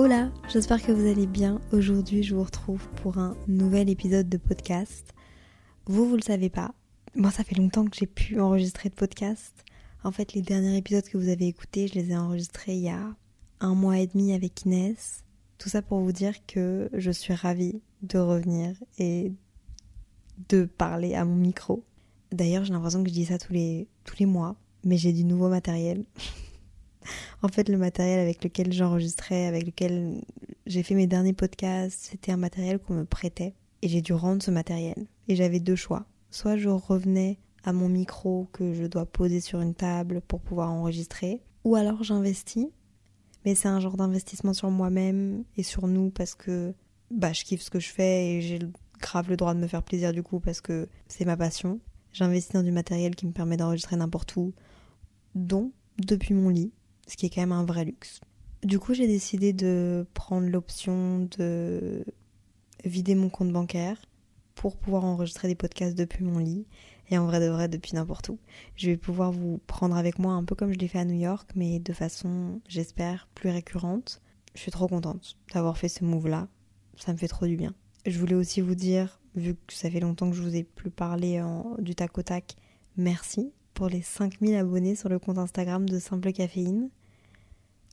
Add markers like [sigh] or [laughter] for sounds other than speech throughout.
Hola, j'espère que vous allez bien. Aujourd'hui, je vous retrouve pour un nouvel épisode de podcast. Vous, vous le savez pas. Moi, ça fait longtemps que j'ai pu enregistrer de podcast. En fait, les derniers épisodes que vous avez écoutés, je les ai enregistrés il y a un mois et demi avec Inès. Tout ça pour vous dire que je suis ravie de revenir et de parler à mon micro. D'ailleurs, j'ai l'impression que je dis ça tous les, tous les mois, mais j'ai du nouveau matériel. [laughs] [laughs] en fait, le matériel avec lequel j'enregistrais, avec lequel j'ai fait mes derniers podcasts, c'était un matériel qu'on me prêtait. Et j'ai dû rendre ce matériel. Et j'avais deux choix. Soit je revenais à mon micro que je dois poser sur une table pour pouvoir enregistrer, ou alors j'investis. Mais c'est un genre d'investissement sur moi-même et sur nous parce que bah, je kiffe ce que je fais et j'ai grave le droit de me faire plaisir du coup parce que c'est ma passion. J'investis dans du matériel qui me permet d'enregistrer n'importe où, dont depuis mon lit, ce qui est quand même un vrai luxe. Du coup, j'ai décidé de prendre l'option de vider mon compte bancaire pour pouvoir enregistrer des podcasts depuis mon lit et en vrai de vrai depuis n'importe où. Je vais pouvoir vous prendre avec moi un peu comme je l'ai fait à New York, mais de façon, j'espère, plus récurrente. Je suis trop contente d'avoir fait ce move-là. Ça me fait trop du bien. Je voulais aussi vous dire, vu que ça fait longtemps que je vous ai plus parlé du tac au tac, merci pour les 5000 abonnés sur le compte Instagram de Simple Caféine.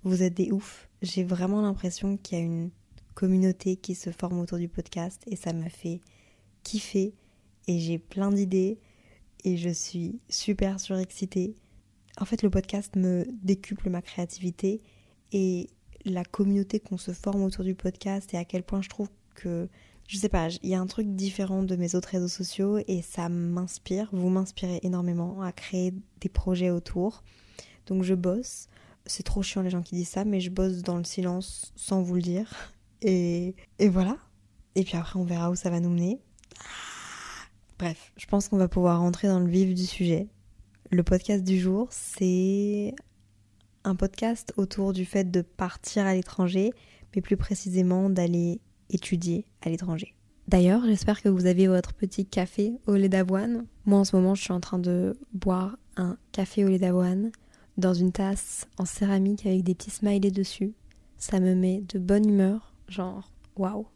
Vous êtes des oufs. J'ai vraiment l'impression qu'il y a une communauté qui se forme autour du podcast et ça me fait kiffer et j'ai plein d'idées et je suis super surexcitée. En fait, le podcast me décuple ma créativité et la communauté qu'on se forme autour du podcast et à quel point je trouve que, je sais pas, il y a un truc différent de mes autres réseaux sociaux et ça m'inspire, vous m'inspirez énormément à créer des projets autour. Donc je bosse. C'est trop chiant les gens qui disent ça, mais je bosse dans le silence sans vous le dire. Et, et voilà. Et puis après, on verra où ça va nous mener. Bref, je pense qu'on va pouvoir rentrer dans le vif du sujet. Le podcast du jour, c'est un podcast autour du fait de partir à l'étranger, mais plus précisément d'aller étudier à l'étranger. D'ailleurs, j'espère que vous avez votre petit café au lait d'avoine. Moi, en ce moment, je suis en train de boire un café au lait d'avoine dans une tasse en céramique avec des petits smileys dessus. Ça me met de bonne humeur, genre waouh.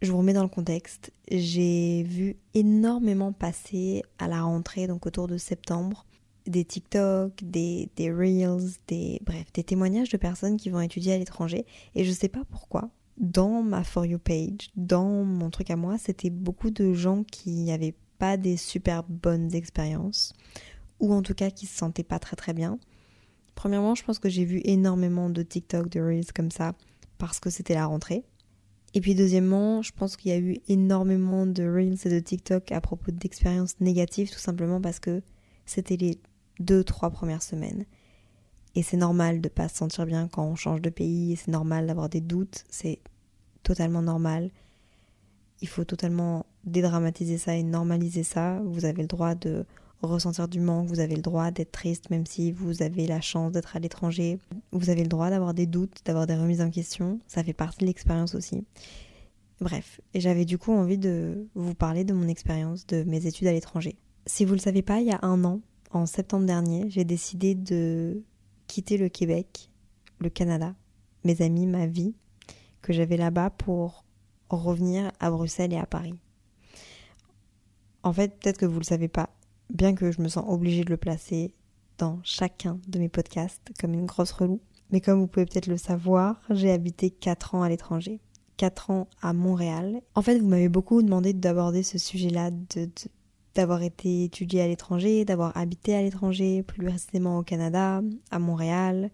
Je vous remets dans le contexte. J'ai vu énormément passer à la rentrée, donc autour de septembre, des TikTok, des, Reels, des bref, des témoignages de personnes qui vont étudier à l'étranger. Et je sais pas pourquoi. Dans ma For You page, dans mon truc à moi, c'était beaucoup de gens qui n'avaient pas des super bonnes expériences, ou en tout cas qui se sentaient pas très très bien. Premièrement, je pense que j'ai vu énormément de TikTok, de Reels comme ça, parce que c'était la rentrée. Et puis deuxièmement, je pense qu'il y a eu énormément de Reels et de TikTok à propos d'expériences négatives, tout simplement parce que c'était les deux, trois premières semaines. Et c'est normal de pas se sentir bien quand on change de pays, c'est normal d'avoir des doutes, c'est totalement normal. Il faut totalement dédramatiser ça et normaliser ça. Vous avez le droit de ressentir du manque, vous avez le droit d'être triste même si vous avez la chance d'être à l'étranger, vous avez le droit d'avoir des doutes, d'avoir des remises en question, ça fait partie de l'expérience aussi. Bref, et j'avais du coup envie de vous parler de mon expérience, de mes études à l'étranger. Si vous ne le savez pas, il y a un an, en septembre dernier, j'ai décidé de quitter le Québec, le Canada, mes amis, ma vie, que j'avais là-bas pour revenir à Bruxelles et à Paris. En fait, peut-être que vous ne le savez pas, bien que je me sens obligée de le placer dans chacun de mes podcasts comme une grosse relou. Mais comme vous pouvez peut-être le savoir, j'ai habité 4 ans à l'étranger. 4 ans à Montréal. En fait, vous m'avez beaucoup demandé d'aborder ce sujet-là, d'avoir été étudié à l'étranger, d'avoir habité à l'étranger, plus précisément au Canada, à Montréal.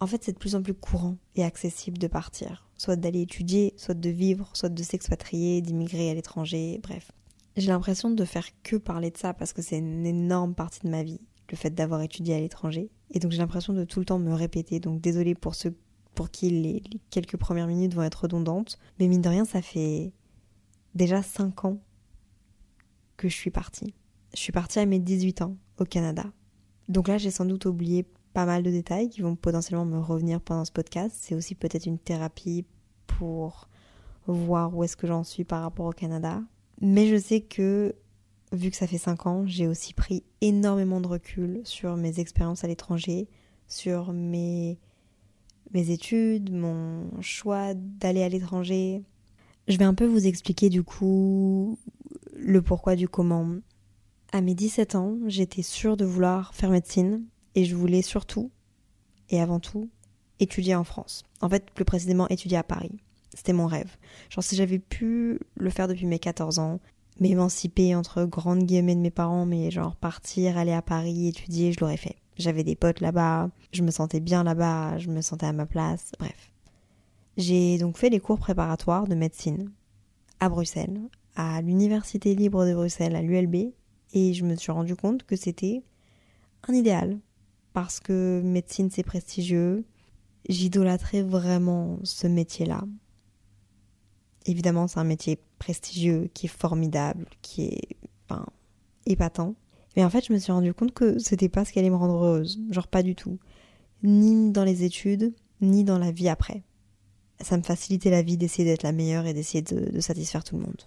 En fait, c'est de plus en plus courant et accessible de partir, soit d'aller étudier, soit de vivre, soit de s'expatrier, d'immigrer à l'étranger, bref. J'ai l'impression de faire que parler de ça parce que c'est une énorme partie de ma vie, le fait d'avoir étudié à l'étranger. Et donc j'ai l'impression de tout le temps me répéter. Donc désolé pour ceux pour qui les, quelques premières minutes vont être redondantes. Mais mine de rien, ça fait déjà 5 ans que je suis partie. Je suis partie à mes 18 ans au Canada. Donc là, j'ai sans doute oublié pas mal de détails qui vont potentiellement me revenir pendant ce podcast. C'est aussi peut-être une thérapie pour voir où est-ce que j'en suis par rapport au Canada. Mais je sais que, vu que ça fait 5 ans, j'ai aussi pris énormément de recul sur mes expériences à l'étranger, sur mes, mes études, mon choix d'aller à l'étranger. Je vais un peu vous expliquer du coup le pourquoi du comment. À mes 17 ans, j'étais sûre de vouloir faire médecine et je voulais surtout, et avant tout, étudier en France. En fait, plus précisément, étudier à Paris. C'était mon rêve. Genre, si j'avais pu le faire depuis mes 14 ans, m'émanciper entre grandes guillemets de mes parents, mais genre partir, aller à Paris, étudier, je l'aurais fait. J'avais des potes là-bas, je me sentais bien là-bas, je me sentais à ma place, bref. J'ai donc fait les cours préparatoires de médecine à Bruxelles, à l'Université libre de Bruxelles, à l'ULB, et je me suis rendu compte que c'était un idéal, parce que médecine c'est prestigieux, j'idolâtrais vraiment ce métier-là. Évidemment, c'est un métier prestigieux, qui est formidable, qui est enfin, épatant. Mais en fait, je me suis rendu compte que c'était pas ce qui allait me rendre heureuse. Genre pas du tout. Ni dans les études, ni dans la vie après. Ça me facilitait la vie d'essayer d'être la meilleure et d'essayer de, de, satisfaire tout le monde.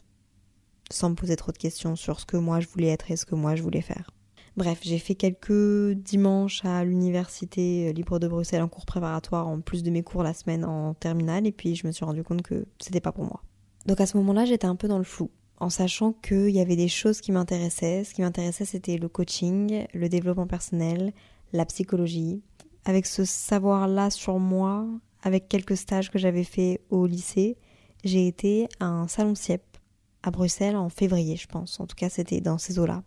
Sans me poser trop de questions sur ce que moi je voulais être et ce que moi je voulais faire. Bref, j'ai fait quelques dimanches à l'université libre de Bruxelles en cours préparatoire en plus de mes cours la semaine en terminale et puis je me suis rendu compte que c'était pas pour moi. Donc à ce moment-là, j'étais un peu dans le flou en sachant qu'il y avait des choses qui m'intéressaient. Ce qui m'intéressait, c'était le coaching, le développement personnel, la psychologie. Avec ce savoir-là sur moi, avec quelques stages que j'avais fait au lycée, j'ai été à un salon CIEP à Bruxelles en février, je pense. En tout cas, c'était dans ces eaux-là.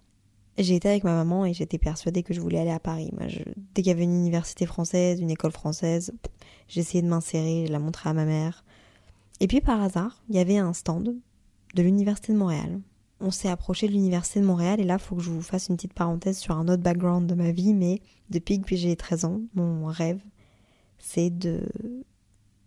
J'ai été avec ma maman et j'étais persuadée que je voulais aller à Paris. Moi, dès qu'il y avait une université française, une école française, j'essayais de m'insérer, je la montrais à ma mère. Et puis par hasard, il y avait un stand de l'université de Montréal. On s'est approché de l'université de Montréal et là, il faut que je vous fasse une petite parenthèse sur un autre background de ma vie, mais depuis que j'ai 13 ans, mon rêve, c'est de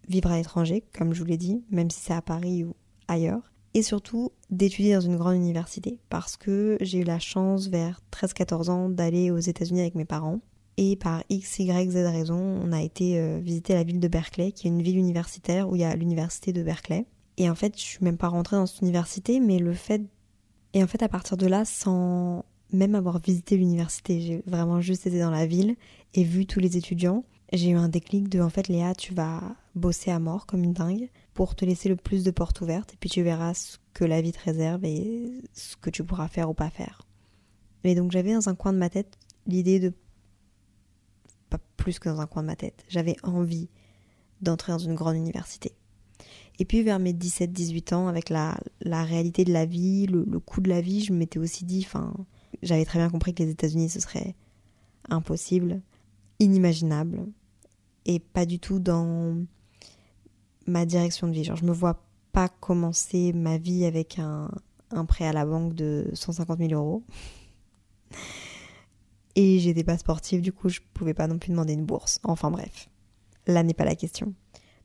vivre à l'étranger, comme je vous l'ai dit, même si c'est à Paris ou ailleurs et surtout d'étudier dans une grande université parce que j'ai eu la chance vers 13-14 ans d'aller aux États-Unis avec mes parents. Et par X, Y, Z raison, on a été euh, visiter la ville de Berkeley qui est une ville universitaire où il y a l'université de Berkeley. Et en fait je suis même pas rentrée dans cette université mais le fait et en fait à partir de là sans même avoir visité l'université j'ai vraiment juste été dans la ville et vu tous les étudiants j'ai eu un déclic de en fait Léa tu vas bosser à mort comme une dingue pour te laisser le plus de portes ouvertes et puis tu verras ce que la vie te réserve et ce que tu pourras faire ou pas faire. Mais donc j'avais dans un coin de ma tête l'idée de pas plus que dans un coin de ma tête, j'avais envie d'entrer dans une grande université. Et puis vers mes 17-18 ans, avec la, la, réalité de la vie, le, le coût de la vie, je m'étais aussi dit, enfin, j'avais très bien compris que les États-Unis ce serait impossible, inimaginable, et pas du tout dans ma direction de vie. Genre, je me vois pas commencer ma vie avec un, un prêt à la banque de 150 000 euros. Et j'étais pas sportive, du coup, je pouvais pas non plus demander une bourse. Enfin bref, là n'est pas la question.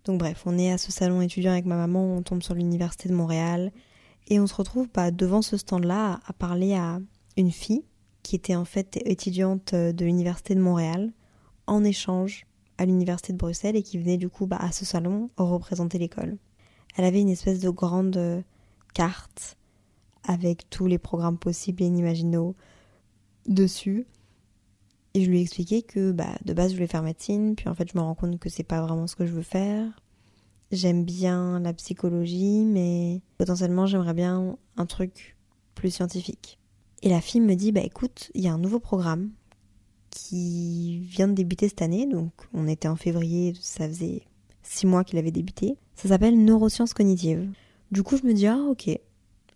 Donc bref, on est à ce salon étudiant avec ma maman, on tombe sur l'université de Montréal et on se retrouve bah, devant ce stand-là à parler à une fille qui était en fait étudiante de l'université de Montréal en échange à l'université de Bruxelles et qui venait du coup bah, à ce salon représenter l'école. Elle avait une espèce de grande euh, carte avec tous les programmes possibles et inimaginaux dessus. Et je lui ai expliqué que bah, de base je voulais faire médecine, puis en fait je me rends compte que c'est pas vraiment ce que je veux faire. J'aime bien la psychologie, mais potentiellement j'aimerais bien un truc plus scientifique. Et la fille me dit bah écoute, il y a un nouveau programme qui vient de débuter cette année, donc on était en février, ça faisait six mois qu'il avait débuté. Ça s'appelle neurosciences cognitives. Du coup, je me dis, ah ok,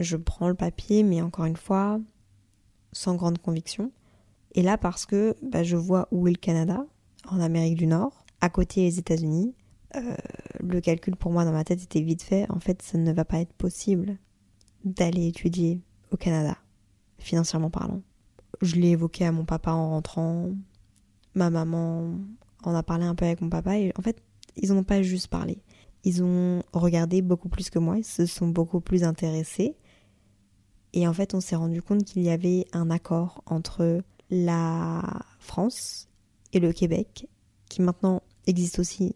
je prends le papier, mais encore une fois, sans grande conviction. Et là, parce que bah, je vois où est le Canada, en Amérique du Nord, à côté les États-Unis, euh, le calcul pour moi dans ma tête était vite fait. En fait, ça ne va pas être possible d'aller étudier au Canada, financièrement parlant. Je l'ai évoqué à mon papa en rentrant. Ma maman en a parlé un peu avec mon papa et en fait, ils n'ont pas juste parlé. Ils ont regardé beaucoup plus que moi, ils se sont beaucoup plus intéressés. Et en fait, on s'est rendu compte qu'il y avait un accord entre la France et le Québec, qui maintenant existe aussi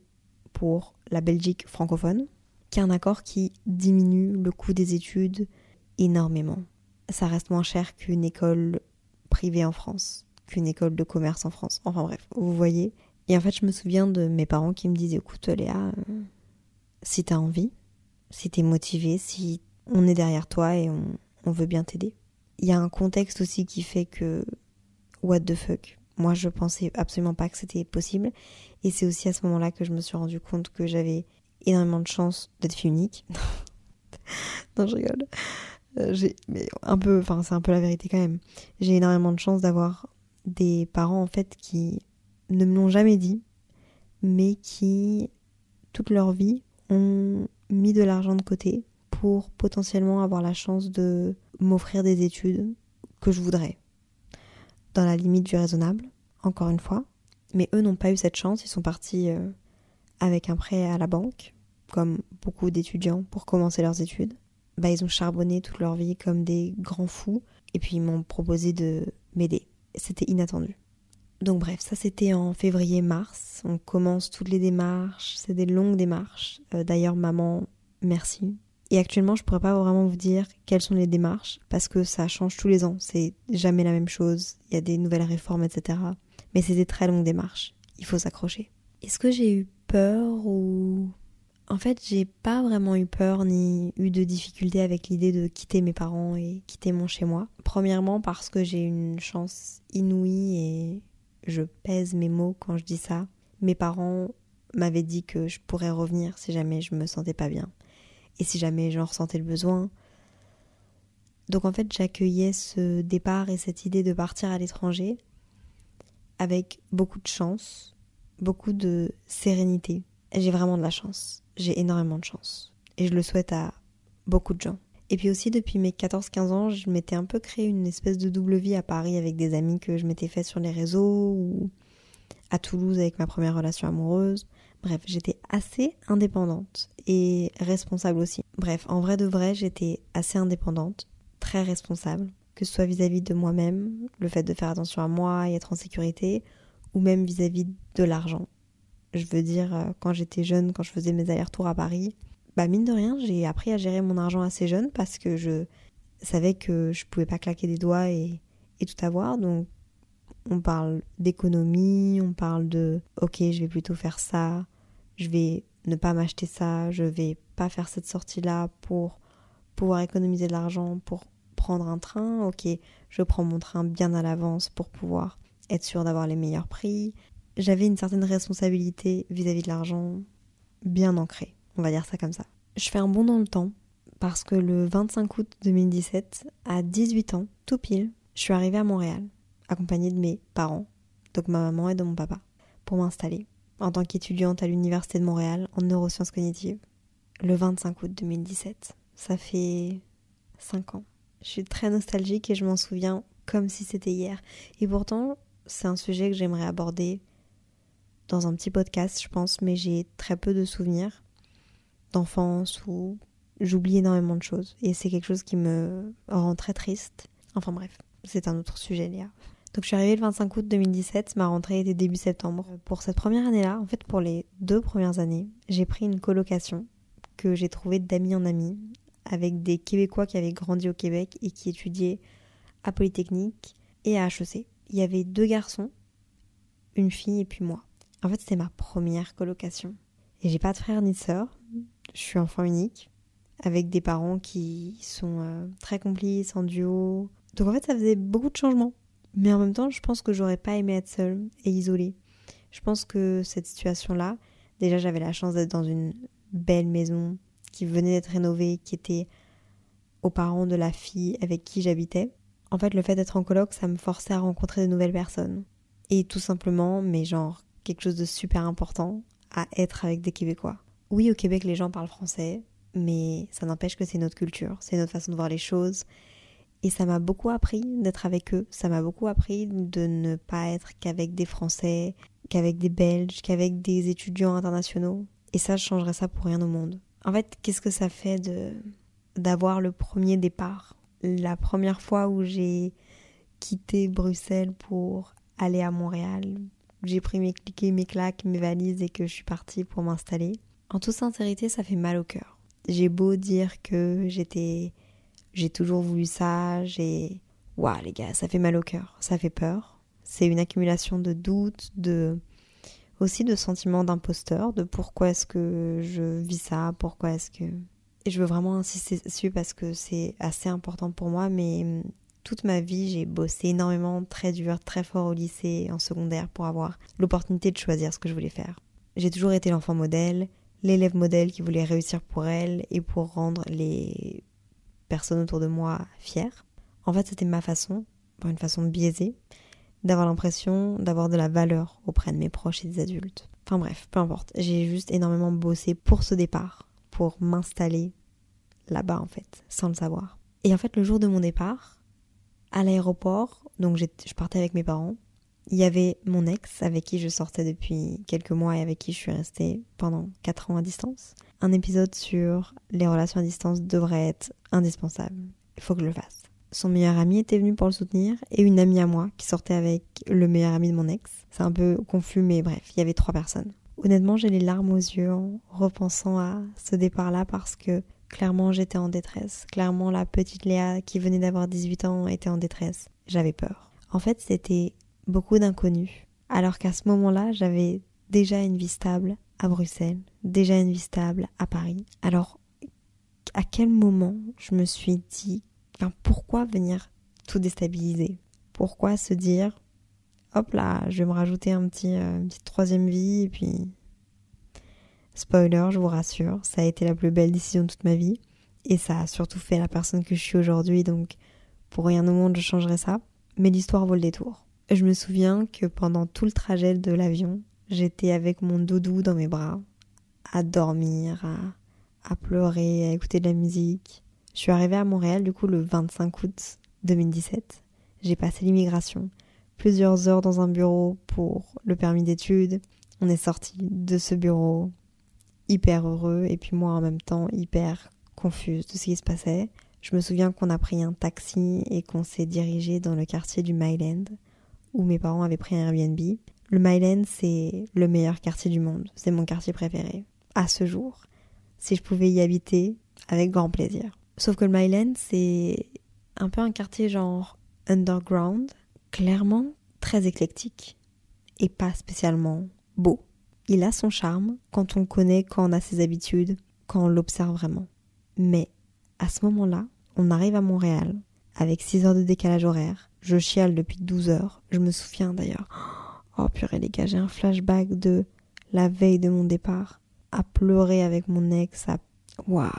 pour la Belgique francophone, qui est un accord qui diminue le coût des études énormément. Ça reste moins cher qu'une école privée en France, qu'une école de commerce en France. Enfin bref, vous voyez. Et en fait, je me souviens de mes parents qui me disaient, écoute Léa, euh, si t'as envie, si t'es motivé, si on est derrière toi et on, on veut bien t'aider. Il y a un contexte aussi qui fait que, what the fuck, moi je pensais absolument pas que c'était possible. Et c'est aussi à ce moment-là que je me suis rendu compte que j'avais énormément de chance d'être fille unique. [laughs] non, je rigole. Euh, j'ai, un peu, enfin, c'est un peu la vérité quand même. J'ai énormément de chance d'avoir des parents en fait qui ne me l'ont jamais dit, mais qui, toute leur vie, ont mis de l'argent de côté pour potentiellement avoir la chance de m'offrir des études que je voudrais. Dans la limite du raisonnable, encore une fois. Mais eux n'ont pas eu cette chance, ils sont partis euh, avec un prêt à la banque, comme beaucoup d'étudiants pour commencer leurs études bah, ils ont charbonné toute leur vie comme des grands fous et puis ils m'ont proposé de m'aider. C'était inattendu. Donc bref, ça c'était en février-mars. On commence toutes les démarches, c'est des longues démarches. Euh, d'ailleurs, maman, merci. Et actuellement, je pourrais pas vraiment vous dire quelles sont les démarches parce que ça change tous les ans. C'est jamais la même chose. Il y a des nouvelles réformes, etc. Mais c'est des très longues démarches. Il faut s'accrocher. Est-ce que j'ai eu peur ou en fait, j'ai pas vraiment eu peur ni eu de difficulté avec l'idée de quitter mes parents et quitter mon chez moi. Premièrement parce que j'ai une chance inouïe et je pèse mes mots quand je dis ça. Mes parents m'avaient dit que je pourrais revenir si jamais je me sentais pas bien et si jamais j'en ressentais le besoin. Donc en fait, j'accueillais ce départ et cette idée de partir à l'étranger avec beaucoup de chance, beaucoup de sérénité. J'ai vraiment de la chance j'ai énormément de chance. Et je le souhaite à beaucoup de gens. Et puis aussi, depuis mes 14-15 ans, je m'étais un peu créé une espèce de double vie à Paris avec des amis que je m'étais fait sur les réseaux ou à Toulouse avec ma première relation amoureuse. Bref, j'étais assez indépendante et responsable aussi. Bref, en vrai de vrai, j'étais assez indépendante, très responsable, que ce soit vis-à-vis de moi-même, le fait de faire attention à moi et être en sécurité, ou même vis-à-vis -vis de l'argent. Je veux dire, euh, quand j'étais jeune, quand je faisais mes allers-retours à Paris, bah mine de rien, j'ai appris à gérer mon argent assez jeune parce que je savais que je pouvais pas claquer des doigts et, tout avoir. Donc on parle d'économie, on parle de ok, je vais plutôt faire ça, je vais ne pas m'acheter ça, je vais pas faire cette sortie-là pour pouvoir économiser de l'argent pour prendre un train. Ok, je prends mon train bien à l'avance pour pouvoir être sûr d'avoir les meilleurs prix j'avais une certaine responsabilité vis-à-vis de l'argent bien ancrée, on va dire ça comme ça. Je fais un bond dans le temps parce que le 25 août 2017, à 18 ans, tout pile, je suis arrivée à Montréal, accompagnée de mes parents, donc ma maman et de mon papa, pour m'installer en tant qu'étudiante à l'Université de Montréal en neurosciences cognitives. Le 25 août 2017, ça fait 5 ans. Je suis très nostalgique et je m'en souviens comme si c'était hier. Et pourtant, c'est un sujet que j'aimerais aborder dans un petit podcast, je pense, mais j'ai très peu de souvenirs d'enfance où j'oublie énormément de choses. Et c'est quelque chose qui me rend très triste. Enfin bref, c'est un autre sujet, Léa. Donc je suis arrivée le 25 août 2017, ma rentrée était début septembre. Pour cette première année-là, en fait pour les deux premières années, j'ai pris une colocation que j'ai trouvée d'ami en ami avec des Québécois qui avaient grandi au Québec et qui étudiaient à Polytechnique et à HEC. Il y avait deux garçons, une fille et puis moi. En fait, c'était ma première colocation. Et j'ai pas de frère ni de sœur. Je suis enfant unique, avec des parents qui sont euh, très complices, en duo. Donc en fait, ça faisait beaucoup de changements. Mais en même temps, je pense que j'aurais pas aimé être seule et isolée. Je pense que cette situation-là, déjà j'avais la chance d'être dans une belle maison qui venait d'être rénovée, qui était aux parents de la fille avec qui j'habitais. En fait, le fait d'être en coloc, ça me forçait à rencontrer de nouvelles personnes. Et tout simplement, mais genre quelque chose de super important à être avec des Québécois. Oui, au Québec, les gens parlent français, mais ça n'empêche que c'est notre culture, c'est notre façon de voir les choses. Et ça m'a beaucoup appris d'être avec eux. Ça m'a beaucoup appris de ne pas être qu'avec des Français, qu'avec des Belges, qu'avec des étudiants internationaux. Et ça, je changerais ça pour rien au monde. En fait, qu'est-ce que ça fait de d'avoir le premier départ? La première fois où j'ai quitté Bruxelles pour aller à Montréal, j'ai pris mes cliquets, mes claques, mes valises et que je suis partie pour m'installer. En toute sincérité, ça fait mal au cœur. J'ai beau dire que j'étais j'ai toujours voulu ça, j'ai waouh les gars, ça fait mal au cœur, ça fait peur. C'est une accumulation de doutes, de aussi de sentiments d'imposteur, de pourquoi est-ce que je vis ça, pourquoi est-ce que et je veux vraiment insister dessus parce que c'est assez important pour moi, mais toute ma vie, j'ai bossé énormément, très dur, très fort au lycée, en secondaire, pour avoir l'opportunité de choisir ce que je voulais faire. J'ai toujours été l'enfant modèle, l'élève modèle qui voulait réussir pour elle et pour rendre les personnes autour de moi fières. En fait, c'était ma façon, par une façon biaisée, d'avoir l'impression d'avoir de la valeur auprès de mes proches et des adultes. Enfin bref, peu importe. J'ai juste énormément bossé pour ce départ, pour m'installer là-bas en fait, sans le savoir. Et en fait, le jour de mon départ, à l'aéroport, donc je partais avec mes parents, il y avait mon ex avec qui je sortais depuis quelques mois et avec qui je suis restée pendant 4 ans à distance. Un épisode sur les relations à distance devrait être indispensable. Il faut que je le fasse. Son meilleur ami était venu pour le soutenir et une amie à moi qui sortait avec le meilleur ami de mon ex. C'est un peu confus mais bref, il y avait trois personnes. Honnêtement, j'ai les larmes aux yeux en repensant à ce départ-là parce que clairement j'étais en détresse. Clairement la petite Léa qui venait d'avoir 18 ans était en détresse. J'avais peur. En fait, c'était beaucoup d'inconnus. Alors qu'à ce moment-là, j'avais déjà une vie stable à Bruxelles, déjà une vie stable à Paris. Alors, à quel moment je me suis dit Enfin, pourquoi venir tout déstabiliser? Pourquoi se dire, hop là, je vais me rajouter un petit, euh, une petite troisième vie et puis... Spoiler, je vous rassure, ça a été la plus belle décision de toute ma vie. Et ça a surtout fait la personne que je suis aujourd'hui, donc pour rien au monde je changerais ça. Mais l'histoire vaut le détour. Je me souviens que pendant tout le trajet de l'avion, j'étais avec mon doudou dans mes bras, à dormir, à, à pleurer, à écouter de la musique. Je suis arrivée à Montréal du coup le 25 août 2017. J'ai passé l'immigration, plusieurs heures dans un bureau pour le permis d'études. On est sorti de ce bureau hyper heureux et puis moi en même temps hyper confuse de ce qui se passait. Je me souviens qu'on a pris un taxi et qu'on s'est dirigé dans le quartier du Myland où mes parents avaient pris un Airbnb. Le Myland, c'est le meilleur quartier du monde. C'est mon quartier préféré. À ce jour. Si je pouvais y habiter, avec grand plaisir. Sauf que le Myland, c'est un peu un quartier genre underground, clairement très éclectique et pas spécialement beau. Il a son charme quand on connaît, quand on a ses habitudes, quand on l'observe vraiment. Mais à ce moment-là, on arrive à Montréal avec 6 heures de décalage horaire. Je chiale depuis 12 heures. Je me souviens d'ailleurs. Oh purée les gars, j'ai un flashback de la veille de mon départ. À pleurer avec mon ex, à... Waouh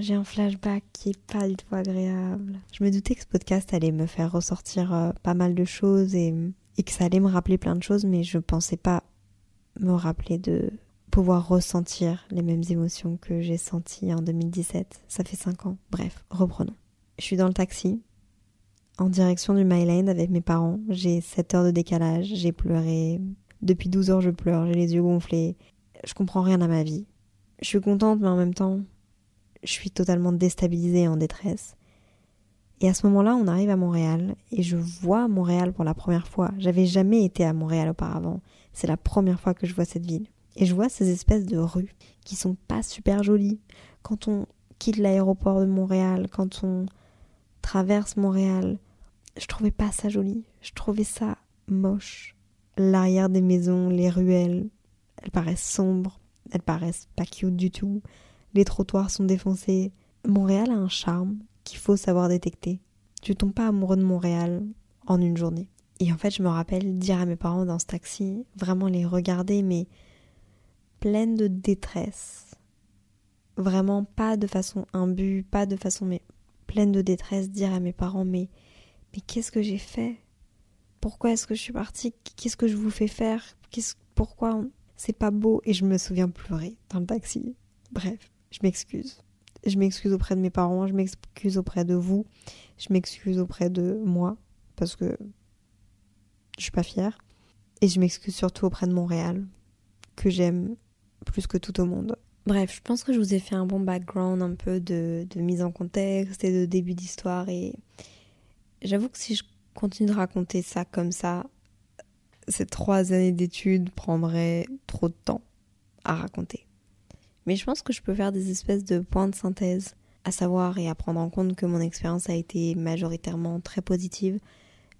j'ai un flashback qui est pas du tout agréable. Je me doutais que ce podcast allait me faire ressortir euh, pas mal de choses et, et, que ça allait me rappeler plein de choses, mais je pensais pas me rappeler de pouvoir ressentir les mêmes émotions que j'ai senties en 2017. Ça fait 5 ans. Bref, reprenons. Je suis dans le taxi, en direction du Myland avec mes parents. J'ai 7 heures de décalage, j'ai pleuré. Depuis 12 heures, je pleure, j'ai les yeux gonflés. Je comprends rien à ma vie. Je suis contente, mais en même temps, je suis totalement déstabilisée en détresse. Et à ce moment-là, on arrive à Montréal et je vois Montréal pour la première fois. J'avais jamais été à Montréal auparavant. C'est la première fois que je vois cette ville. Et je vois ces espèces de rues qui sont pas super jolies. Quand on quitte l'aéroport de Montréal, quand on traverse Montréal, je trouvais pas ça joli. Je trouvais ça moche. L'arrière des maisons, les ruelles, elles paraissent sombres, elles paraissent pas cute du tout les trottoirs sont défoncés. Montréal a un charme qu'il faut savoir détecter. Tu tombes pas amoureux de Montréal en une journée. Et en fait, je me rappelle dire à mes parents dans ce taxi, vraiment les regarder, mais pleine de détresse. Vraiment pas de façon imbue, pas de façon mais pleine de détresse, dire à mes parents mais mais qu'est-ce que j'ai fait? Pourquoi est-ce que je suis partie? Qu'est-ce que je vous fais faire? Qu'est-ce pourquoi c'est pas beau? Et je me souviens pleurer dans le taxi. Bref, je m'excuse. Je m'excuse auprès de mes parents, je m'excuse auprès de vous, je m'excuse auprès de moi parce que je suis pas fière. Et je m'excuse surtout auprès de Montréal, que j'aime plus que tout au monde. Bref, je pense que je vous ai fait un bon background un peu de, de mise en contexte et de début d'histoire. Et j'avoue que si je continue de raconter ça comme ça, ces trois années d'études prendraient trop de temps à raconter. Mais je pense que je peux faire des espèces de points de synthèse, à savoir et à prendre en compte que mon expérience a été majoritairement très positive,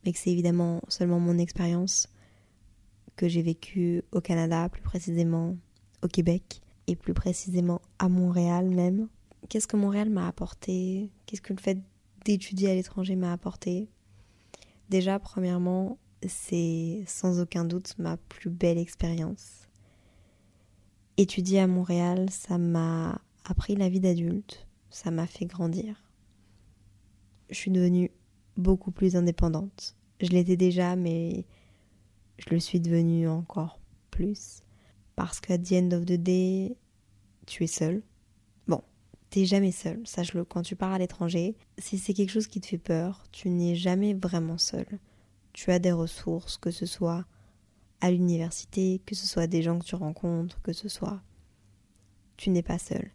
mais que c'est évidemment seulement mon expérience, que j'ai vécue au Canada, plus précisément au Québec, et plus précisément à Montréal même. Qu'est-ce que Montréal m'a apporté? Qu'est-ce que le fait d'étudier à l'étranger m'a apporté? Déjà, premièrement, c'est sans aucun doute ma plus belle expérience. Étudier à Montréal, ça m'a appris la vie d'adulte, ça m'a fait grandir. Je suis devenue beaucoup plus indépendante. Je l'étais déjà, mais je le suis devenue encore plus. Parce qu'à the end of the day, tu es seul. Bon, t'es jamais seul, sache-le. Quand tu pars à l'étranger, si c'est quelque chose qui te fait peur, tu n'es jamais vraiment seul. Tu as des ressources, que ce soit à l'université, que ce soit des gens que tu rencontres, que ce soit. Tu n'es pas seul.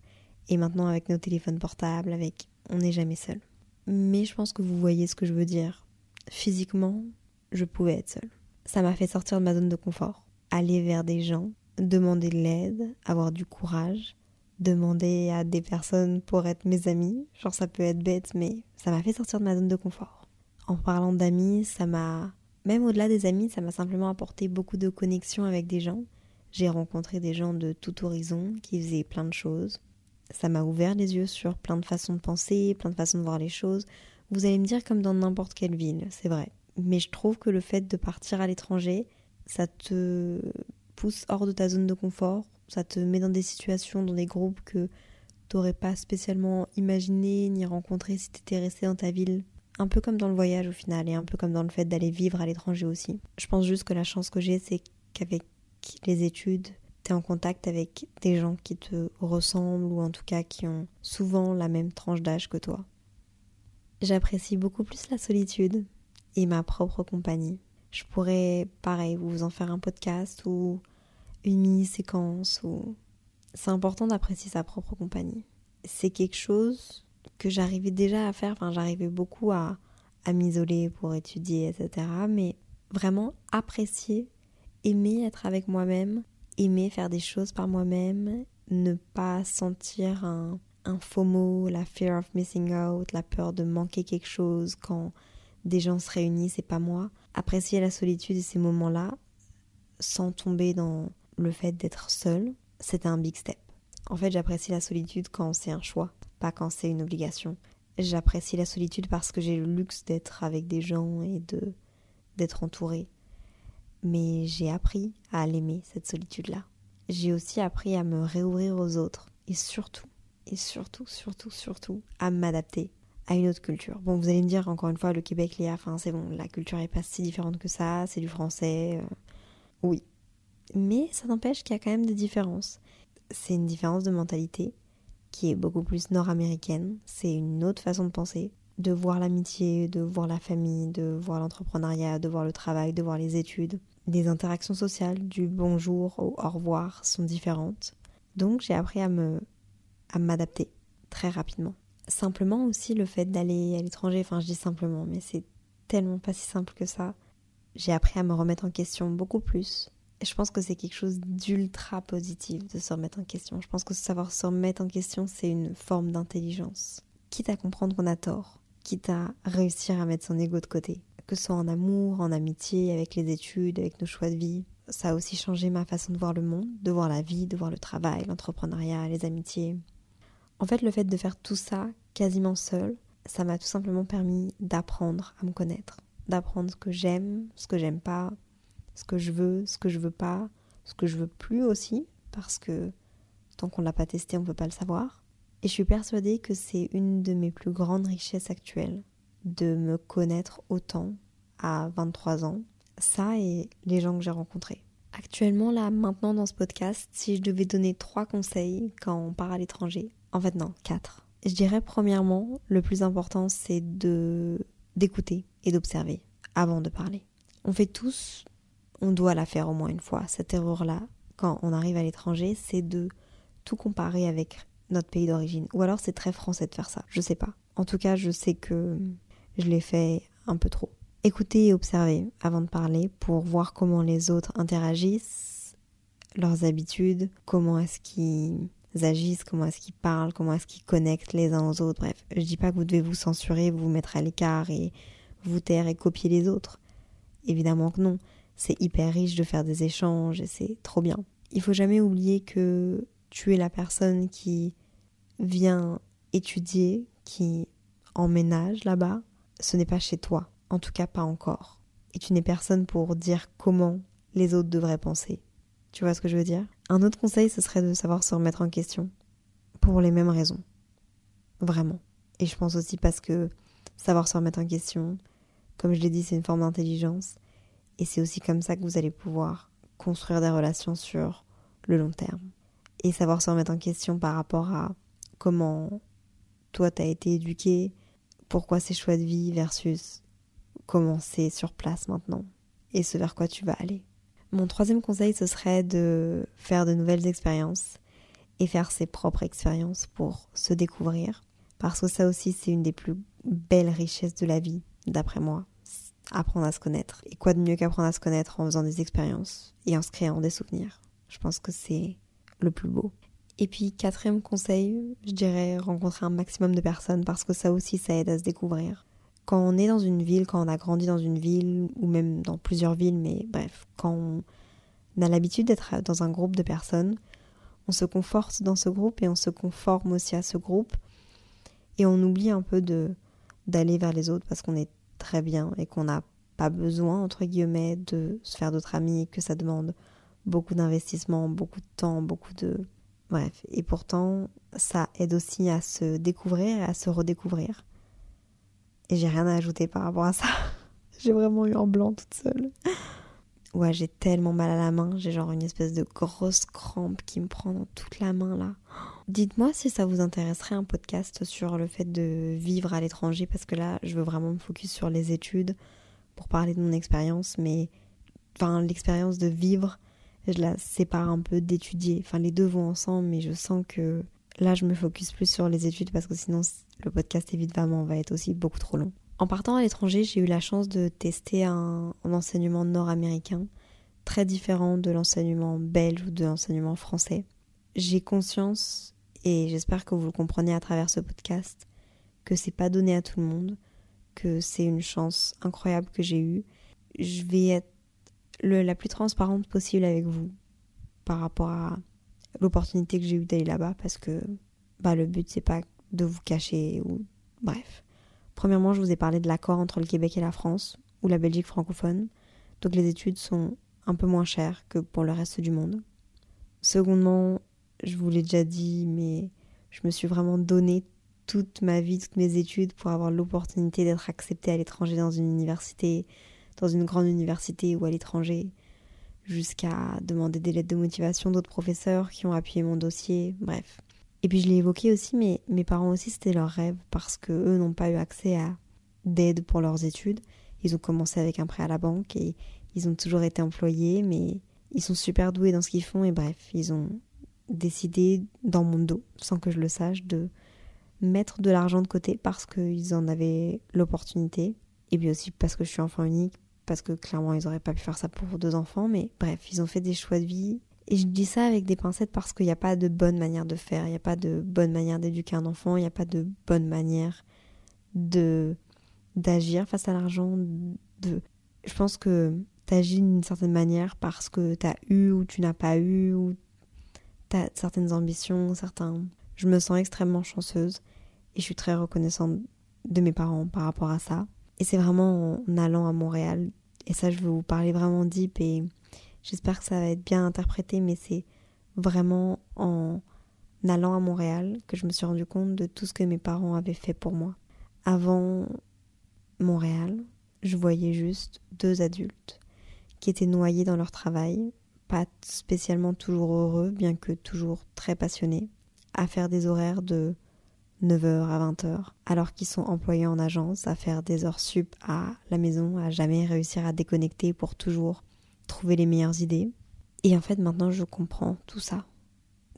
Et maintenant, avec nos téléphones portables, avec. On n'est jamais seul. Mais je pense que vous voyez ce que je veux dire. Physiquement, je pouvais être seule. Ça m'a fait sortir de ma zone de confort, aller vers des gens, demander de l'aide, avoir du courage, demander à des personnes pour être mes amis. Genre ça peut être bête, mais ça m'a fait sortir de ma zone de confort. En parlant d'amis, ça m'a... Même au-delà des amis, ça m'a simplement apporté beaucoup de connexions avec des gens. J'ai rencontré des gens de tout horizon qui faisaient plein de choses ça m'a ouvert les yeux sur plein de façons de penser, plein de façons de voir les choses. Vous allez me dire comme dans n'importe quelle ville, c'est vrai. Mais je trouve que le fait de partir à l'étranger, ça te pousse hors de ta zone de confort, ça te met dans des situations, dans des groupes que t'aurais pas spécialement imaginé ni rencontré si t'étais resté dans ta ville. Un peu comme dans le voyage au final et un peu comme dans le fait d'aller vivre à l'étranger aussi. Je pense juste que la chance que j'ai, c'est qu'avec les études, en contact avec des gens qui te ressemblent ou en tout cas qui ont souvent la même tranche d'âge que toi. J'apprécie beaucoup plus la solitude et ma propre compagnie. Je pourrais, pareil, vous en faire un podcast ou une mini-séquence ou... C'est important d'apprécier sa propre compagnie. C'est quelque chose que j'arrivais déjà à faire, enfin j'arrivais beaucoup à, à m'isoler pour étudier, etc. Mais vraiment apprécier, aimer être avec moi-même aimer faire des choses par moi-même, ne pas sentir un, un FOMO, la fear of missing out, la peur de manquer quelque chose quand des gens se réunissent et pas moi. Apprécier la solitude et ces moments-là sans tomber dans le fait d'être seul, c'est un big step. En fait, j'apprécie la solitude quand c'est un choix, pas quand c'est une obligation. J'apprécie la solitude parce que j'ai le luxe d'être avec des gens et de d'être entourée mais j'ai appris à l'aimer, cette solitude-là. J'ai aussi appris à me réouvrir aux autres et surtout, et surtout, surtout, surtout, à m'adapter à une autre culture. Bon, vous allez me dire encore une fois, le Québec, Léa, enfin c'est bon, la culture est pas si différente que ça, c'est du français. Euh, oui. Mais ça n'empêche qu'il y a quand même des différences. C'est une différence de mentalité qui est beaucoup plus nord-américaine, c'est une autre façon de penser, de voir l'amitié, de voir la famille, de voir l'entrepreneuriat, de voir le travail, de voir les études. Des interactions sociales, du bonjour au au revoir sont différentes. Donc j'ai appris à me à m'adapter très rapidement. Simplement aussi le fait d'aller à l'étranger, enfin je dis simplement, mais c'est tellement pas si simple que ça. J'ai appris à me remettre en question beaucoup plus. Et je pense que c'est quelque chose d'ultra positif de se remettre en question. Je pense que savoir se remettre en question, c'est une forme d'intelligence. Quitte à comprendre qu'on a tort, quitte à réussir à mettre son ego de côté. Que ce soit en amour, en amitié, avec les études, avec nos choix de vie. Ça a aussi changé ma façon de voir le monde, de voir la vie, de voir le travail, l'entrepreneuriat, les amitiés. En fait, le fait de faire tout ça quasiment seul, ça m'a tout simplement permis d'apprendre à me connaître, d'apprendre ce que j'aime, ce que j'aime pas, ce que je veux, ce que je veux pas, ce que je veux plus aussi, parce que tant qu'on l'a pas testé, on peut pas le savoir. Et je suis persuadée que c'est une de mes plus grandes richesses actuelles, de me connaître autant à 23 ans. Ça et les gens que j'ai rencontrés. Actuellement, là, maintenant dans ce podcast, si je devais donner trois conseils quand on part à l'étranger, en fait non, quatre. Je dirais premièrement, le plus important, c'est de d'écouter et d'observer avant de parler. On fait tous, on doit la faire au moins une fois, cette erreur-là, quand on arrive à l'étranger, c'est de tout comparer avec notre pays d'origine. Ou alors c'est très français de faire ça, je sais pas. En tout cas, je sais que je l'ai fait un peu trop. Écoutez et observez avant de parler pour voir comment les autres interagissent, leurs habitudes, comment est-ce qu'ils agissent, comment est-ce qu'ils parlent, comment est-ce qu'ils connectent les uns aux autres. Bref, je dis pas que vous devez vous censurer, vous mettre à l'écart et vous taire et copier les autres. Évidemment que non. C'est hyper riche de faire des échanges et c'est trop bien. Il faut jamais oublier que tu es la personne qui vient étudier, qui emménage là-bas. Ce n'est pas chez toi. En tout cas, pas encore. Et tu n'es personne pour dire comment les autres devraient penser. Tu vois ce que je veux dire? Un autre conseil, ce serait de savoir se remettre en question. Pour les mêmes raisons. Vraiment. Et je pense aussi parce que savoir se remettre en question, comme je l'ai dit, c'est une forme d'intelligence. Et c'est aussi comme ça que vous allez pouvoir construire des relations sur le long terme. Et savoir se remettre en question par rapport à comment toi t'as été éduqué, pourquoi ces choix de vie versus comment c'est sur place maintenant et ce vers quoi tu vas aller. Mon troisième conseil, ce serait de faire de nouvelles expériences et faire ses propres expériences pour se découvrir. Parce que ça aussi, c'est une des plus belles richesses de la vie, d'après moi. Apprendre à se connaître. Et quoi de mieux qu'apprendre à se connaître en faisant des expériences et en se créant des souvenirs? Je pense que c'est le plus beau. Et puis, quatrième conseil, je dirais rencontrer un maximum de personnes parce que ça aussi, ça aide à se découvrir quand on est dans une ville, quand on a grandi dans une ville, ou même dans plusieurs villes, mais bref, quand on a l'habitude d'être dans un groupe de personnes, on se conforte dans ce groupe et on se conforme aussi à ce groupe. Et on oublie un peu de d'aller vers les autres parce qu'on est très bien et qu'on n'a pas besoin, entre guillemets, de se faire d'autres amis, que ça demande beaucoup d'investissement, beaucoup de temps, beaucoup de... Bref, et pourtant, ça aide aussi à se découvrir et à se redécouvrir. Et j'ai rien à ajouter par rapport à ça. [laughs] j'ai vraiment eu en blanc toute seule. Ouais, j'ai tellement mal à la main, j'ai genre une espèce de grosse crampe qui me prend dans toute la main là. [gasps] Dites-moi si ça vous intéresserait un podcast sur le fait de vivre à l'étranger parce que là, je veux vraiment me focus sur les études pour parler de mon expérience, mais enfin l'expérience de vivre, je la sépare un peu d'étudier. Enfin les deux vont ensemble, mais je sens que là, je me focus plus sur les études parce que sinon le podcast évidemment va être aussi beaucoup trop long. En partant à l'étranger, j'ai eu la chance de tester un, enseignement nord-américain très différent de l'enseignement belge ou de l'enseignement français. J'ai conscience, et j'espère que vous le comprenez à travers ce podcast, que c'est pas donné à tout le monde, que c'est une chance incroyable que j'ai eue. Je vais être la plus transparente possible avec vous par rapport à l'opportunité que j'ai eue d'aller là-bas parce que bah, le but c'est pas de vous cacher ou bref. Premièrement, je vous ai parlé de l'accord entre le Québec et la France ou la Belgique francophone. Donc les études sont un peu moins chères que pour le reste du monde. Secondement, je vous l'ai déjà dit, mais je me suis vraiment donné toute ma vie, toutes mes études pour avoir l'opportunité d'être acceptée à l'étranger dans une université, dans une grande université ou à l'étranger, jusqu'à demander des lettres de motivation d'autres professeurs qui ont appuyé mon dossier, bref. Et puis je l'ai évoqué aussi, mais mes parents aussi c'était leur rêve parce que eux n'ont pas eu accès à d'aide pour leurs études. Ils ont commencé avec un prêt à la banque et ils ont toujours été employés, mais ils sont super doués dans ce qu'ils font et bref, ils ont décidé dans mon dos, sans que je le sache, de mettre de l'argent de côté parce qu'ils en avaient l'opportunité et puis aussi parce que je suis enfant unique, parce que clairement ils n'auraient pas pu faire ça pour deux enfants, mais bref, ils ont fait des choix de vie et je dis ça avec des pincettes parce qu'il n'y a pas de bonne manière de faire, il n'y a pas de bonne manière d'éduquer un enfant, il n'y a pas de bonne manière de d'agir face à l'argent. De... Je pense que tu agis d'une certaine manière parce que tu as eu ou tu n'as pas eu, ou tu as certaines ambitions, certains... Je me sens extrêmement chanceuse et je suis très reconnaissante de mes parents par rapport à ça. Et c'est vraiment en allant à Montréal, et ça je veux vous parler vraiment deep et J'espère que ça va être bien interprété, mais c'est vraiment en allant à Montréal que je me suis rendu compte de tout ce que mes parents avaient fait pour moi. Avant Montréal, je voyais juste deux adultes qui étaient noyés dans leur travail, pas spécialement toujours heureux, bien que toujours très passionnés, à faire des horaires de 9h à 20h, alors qu'ils sont employés en agence à faire des heures sup à la maison, à jamais réussir à déconnecter pour toujours trouver les meilleures idées. Et en fait, maintenant, je comprends tout ça.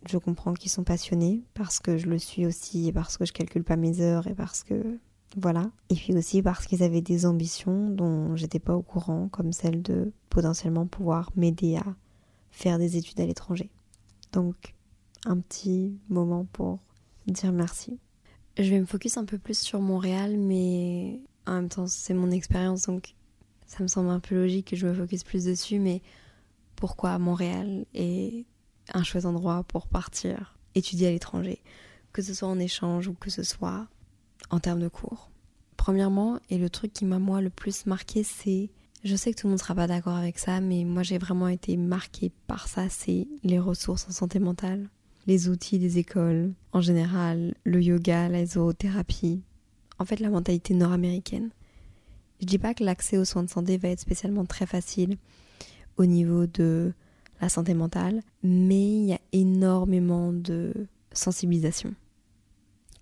Je comprends qu'ils sont passionnés parce que je le suis aussi et parce que je calcule pas mes heures et parce que voilà. Et puis aussi parce qu'ils avaient des ambitions dont j'étais pas au courant, comme celle de potentiellement pouvoir m'aider à faire des études à l'étranger. Donc, un petit moment pour dire merci. Je vais me focus un peu plus sur Montréal, mais en même temps, c'est mon expérience, donc ça me semble un peu logique que je me focus plus dessus. Mais pourquoi Montréal est un chouette endroit pour partir étudier à l'étranger, que ce soit en échange ou que ce soit en termes de cours? Premièrement, et le truc qui m'a moi le plus marqué, c'est je sais que tout le monde sera pas d'accord avec ça, mais moi j'ai vraiment été marquée par ça, c'est les ressources en santé mentale, les outils des écoles, en général, le yoga, la zoothérapie, en fait la mentalité nord-américaine. Je dis pas que l'accès aux soins de santé va être spécialement très facile au niveau de la santé mentale, mais il y a énormément de sensibilisation,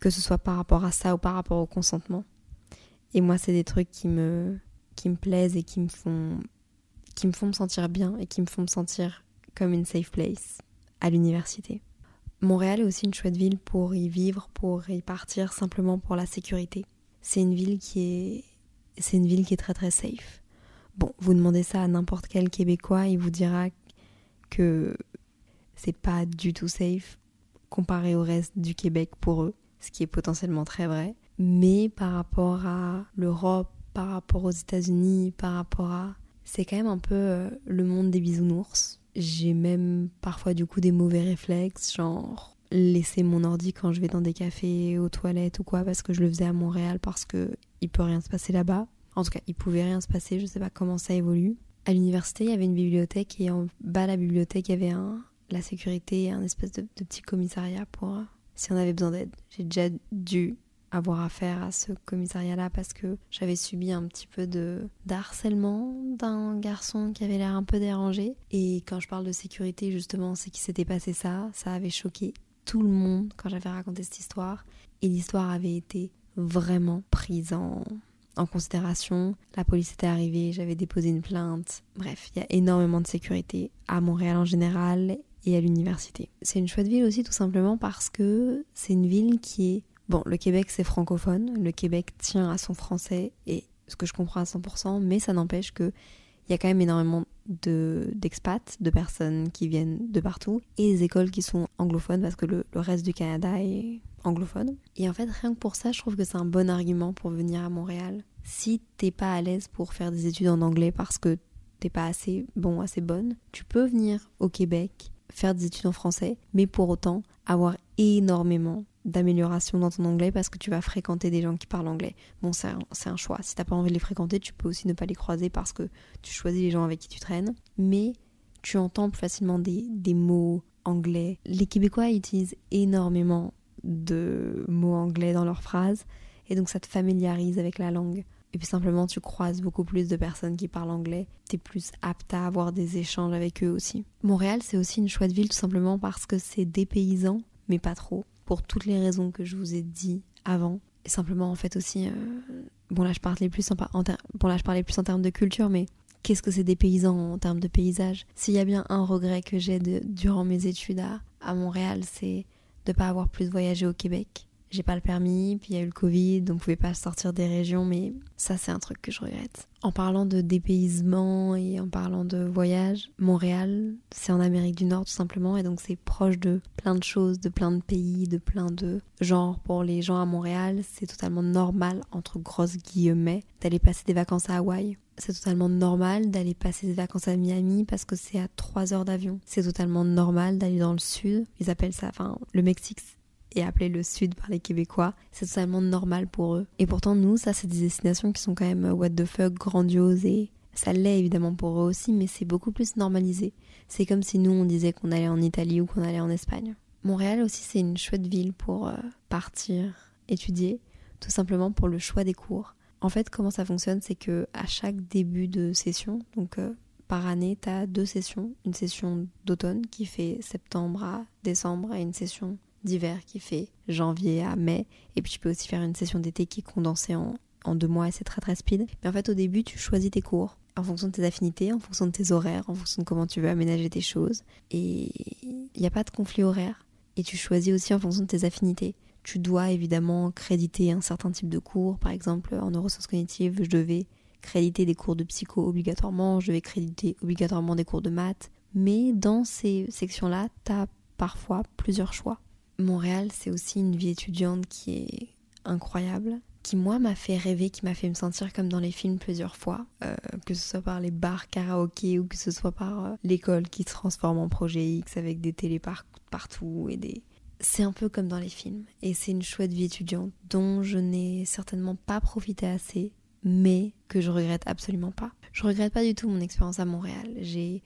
que ce soit par rapport à ça ou par rapport au consentement. Et moi, c'est des trucs qui me qui me plaisent et qui me font qui me font me sentir bien et qui me font me sentir comme une safe place à l'université. Montréal est aussi une chouette ville pour y vivre, pour y partir simplement pour la sécurité. C'est une ville qui est c'est une ville qui est très très safe. Bon, vous demandez ça à n'importe quel Québécois, il vous dira que c'est pas du tout safe comparé au reste du Québec pour eux, ce qui est potentiellement très vrai. Mais par rapport à l'Europe, par rapport aux États-Unis, par rapport à. C'est quand même un peu euh, le monde des bisounours. J'ai même parfois du coup des mauvais réflexes, genre laisser mon ordi quand je vais dans des cafés, aux toilettes ou quoi, parce que je le faisais à Montréal parce que il peut rien se passer là-bas. En tout cas, il pouvait rien se passer, je sais pas comment ça évolue. À l'université, il y avait une bibliothèque et en bas de la bibliothèque, il y avait un, la sécurité et un espèce de, petit commissariat pour euh, si on avait besoin d'aide. J'ai déjà dû avoir affaire à ce commissariat-là parce que j'avais subi un petit peu de d'harcèlement d'un garçon qui avait l'air un peu dérangé. Et quand je parle de sécurité, justement, c'est qu'il s'était passé ça. Ça avait choqué tout le monde quand j'avais raconté cette histoire. Et l'histoire avait été vraiment prise en, en considération. La police était arrivée, j'avais déposé une plainte. Bref, il y a énormément de sécurité à Montréal en général et à l'université. C'est une chouette ville aussi tout simplement parce que c'est une ville qui est Bon, le Québec c'est francophone, le Québec tient à son français et ce que je comprends à 100%, mais ça n'empêche que il y a quand même énormément de d'expats, de personnes qui viennent de partout et des écoles qui sont anglophones parce que le, le, reste du Canada est anglophone. Et en fait, rien que pour ça, je trouve que c'est un bon argument pour venir à Montréal. Si t'es pas à l'aise pour faire des études en anglais parce que t'es pas assez bon, assez bonne, tu peux venir au Québec faire des études en français, mais pour autant avoir énormément d'amélioration dans ton anglais parce que tu vas fréquenter des gens qui parlent anglais. Bon, c'est un, choix. Si t'as pas envie de les fréquenter, tu peux aussi ne pas les croiser parce que tu choisis les gens avec qui tu traînes. Mais tu entends plus facilement des, des mots anglais. Les Québécois utilisent énormément de mots anglais dans leurs phrases et donc ça te familiarise avec la langue. Et puis simplement, tu croises beaucoup plus de personnes qui parlent anglais. T'es plus apte à avoir des échanges avec eux aussi. Montréal, c'est aussi une chouette ville tout simplement parce que c'est dépaysant, mais pas trop pour toutes les raisons que je vous ai dit avant. Et simplement, en fait, aussi, euh, bon, là, je parlais plus en, bon, là, je parlais plus en termes de culture, mais qu'est-ce que c'est des paysans en termes de paysage? S'il y a bien un regret que j'ai durant mes études à, à Montréal, c'est de ne pas avoir plus voyagé au Québec j'ai pas le permis, puis il y a eu le Covid, donc on pouvait pas sortir des régions, mais ça c'est un truc que je regrette. En parlant de dépaysement et en parlant de voyage, Montréal, c'est en Amérique du Nord tout simplement, et donc c'est proche de plein de choses, de plein de pays, de plein de genres. Pour les gens à Montréal, c'est totalement normal, entre grosses guillemets, d'aller passer des vacances à Hawaï. C'est totalement normal d'aller passer des vacances à Miami parce que c'est à 3 heures d'avion. C'est totalement normal d'aller dans le sud. Ils appellent ça, enfin, le Mexique, et appelé le Sud par les Québécois. C'est totalement normal pour eux. Et pourtant, nous, ça, c'est des destinations qui sont quand même euh, what the fuck, grandioses et ça l'est évidemment pour eux aussi, mais c'est beaucoup plus normalisé. C'est comme si nous, on disait qu'on allait en Italie ou qu'on allait en Espagne. Montréal aussi, c'est une chouette ville pour euh, partir étudier, tout simplement pour le choix des cours. En fait, comment ça fonctionne, c'est que à chaque début de session, donc euh, par année, tu as deux sessions. Une session d'automne qui fait septembre à décembre et une session d'hiver qui fait janvier à mai. Et puis tu peux aussi faire une session d'été qui est condensée en, en deux mois et c'est très très speed. Mais en fait, au début, tu choisis tes cours en fonction de tes affinités, en fonction de tes horaires, en fonction de comment tu veux aménager tes choses. Et il n'y a pas de conflit horaire. Et tu choisis aussi en fonction de tes affinités. Tu dois évidemment créditer un certain type de cours. Par exemple, en neurosciences cognitives, je devais créditer des cours de psycho obligatoirement, je devais créditer obligatoirement des cours de maths. Mais dans ces sections-là, tu as parfois plusieurs choix. Montréal, c'est aussi une vie étudiante qui est incroyable qui moi m'a fait rêver, qui m'a fait me sentir comme dans les films plusieurs fois, euh, que ce soit par les bars karaoké ou que ce soit par euh, l'école qui se transforme en projet X avec des téléparcs partout et des... C'est un peu comme dans les films et c'est une chouette vie étudiante dont je n'ai certainement pas profité assez mais que je regrette absolument pas. Je regrette pas du tout mon expérience à Montréal. J'ai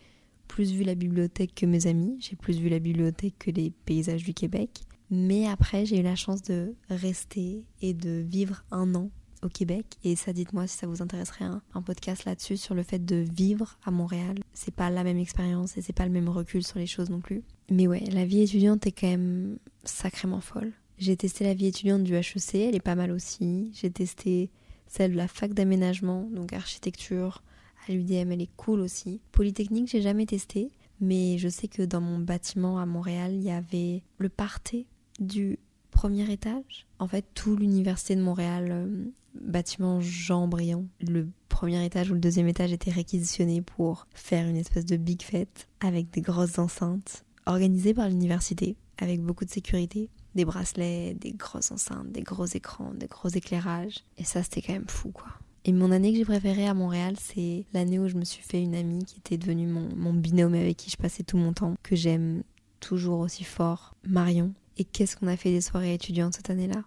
plus vu la bibliothèque que mes amis, j'ai plus vu la bibliothèque que les paysages du Québec. Mais après, j'ai eu la chance de rester et de vivre un an au Québec. Et ça, dites-moi si ça vous intéresserait un, un podcast là-dessus sur le fait de vivre à Montréal. C'est pas la même expérience et c'est pas le même recul sur les choses non plus. Mais ouais, la vie étudiante est quand même sacrément folle. J'ai testé la vie étudiante du HEC, elle est pas mal aussi. J'ai testé celle de la fac d'aménagement, donc architecture. À l'UDM, elle est cool aussi. Polytechnique, j'ai jamais testé, mais je sais que dans mon bâtiment à Montréal, il y avait le parté du premier étage. En fait, tout l'université de Montréal, euh, bâtiment Jean Briand, le premier étage ou le deuxième étage était réquisitionné pour faire une espèce de big fête avec des grosses enceintes organisées par l'université avec beaucoup de sécurité, des bracelets, des grosses enceintes, des gros écrans, des gros éclairages. Et ça, c'était quand même fou, quoi. Et mon année que j'ai préférée à Montréal, c'est l'année où je me suis fait une amie qui était devenue mon, mon binôme avec qui je passais tout mon temps, que j'aime toujours aussi fort, Marion. Et qu'est-ce qu'on a fait des soirées étudiantes cette année-là?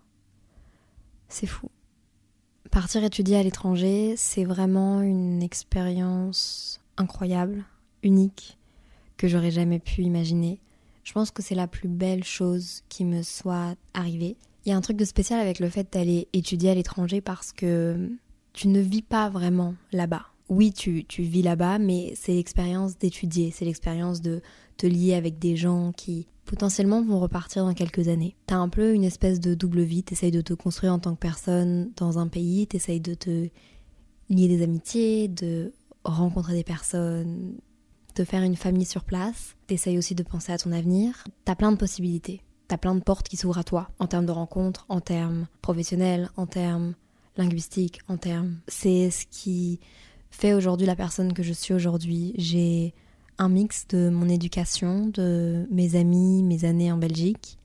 C'est fou. Partir étudier à l'étranger, c'est vraiment une expérience incroyable, unique, que j'aurais jamais pu imaginer. Je pense que c'est la plus belle chose qui me soit arrivée. Il y a un truc de spécial avec le fait d'aller étudier à l'étranger parce que tu ne vis pas vraiment là-bas. Oui, tu, vis là-bas, mais c'est l'expérience d'étudier, c'est l'expérience de te lier avec des gens qui potentiellement vont repartir dans quelques années. T'as un peu une espèce de double vie, t'essayes de te construire en tant que personne dans un pays, t'essayes de te lier des amitiés, de rencontrer des personnes, de faire une famille sur place, t'essayes aussi de penser à ton avenir. T'as plein de possibilités, t'as plein de portes qui s'ouvrent à toi, en termes de rencontres, en termes professionnels, en termes linguistiques, en termes... C'est ce qui fait aujourd'hui la personne que je suis aujourd'hui. J'ai un mix de mon éducation, de mes amis, mes années en Belgique,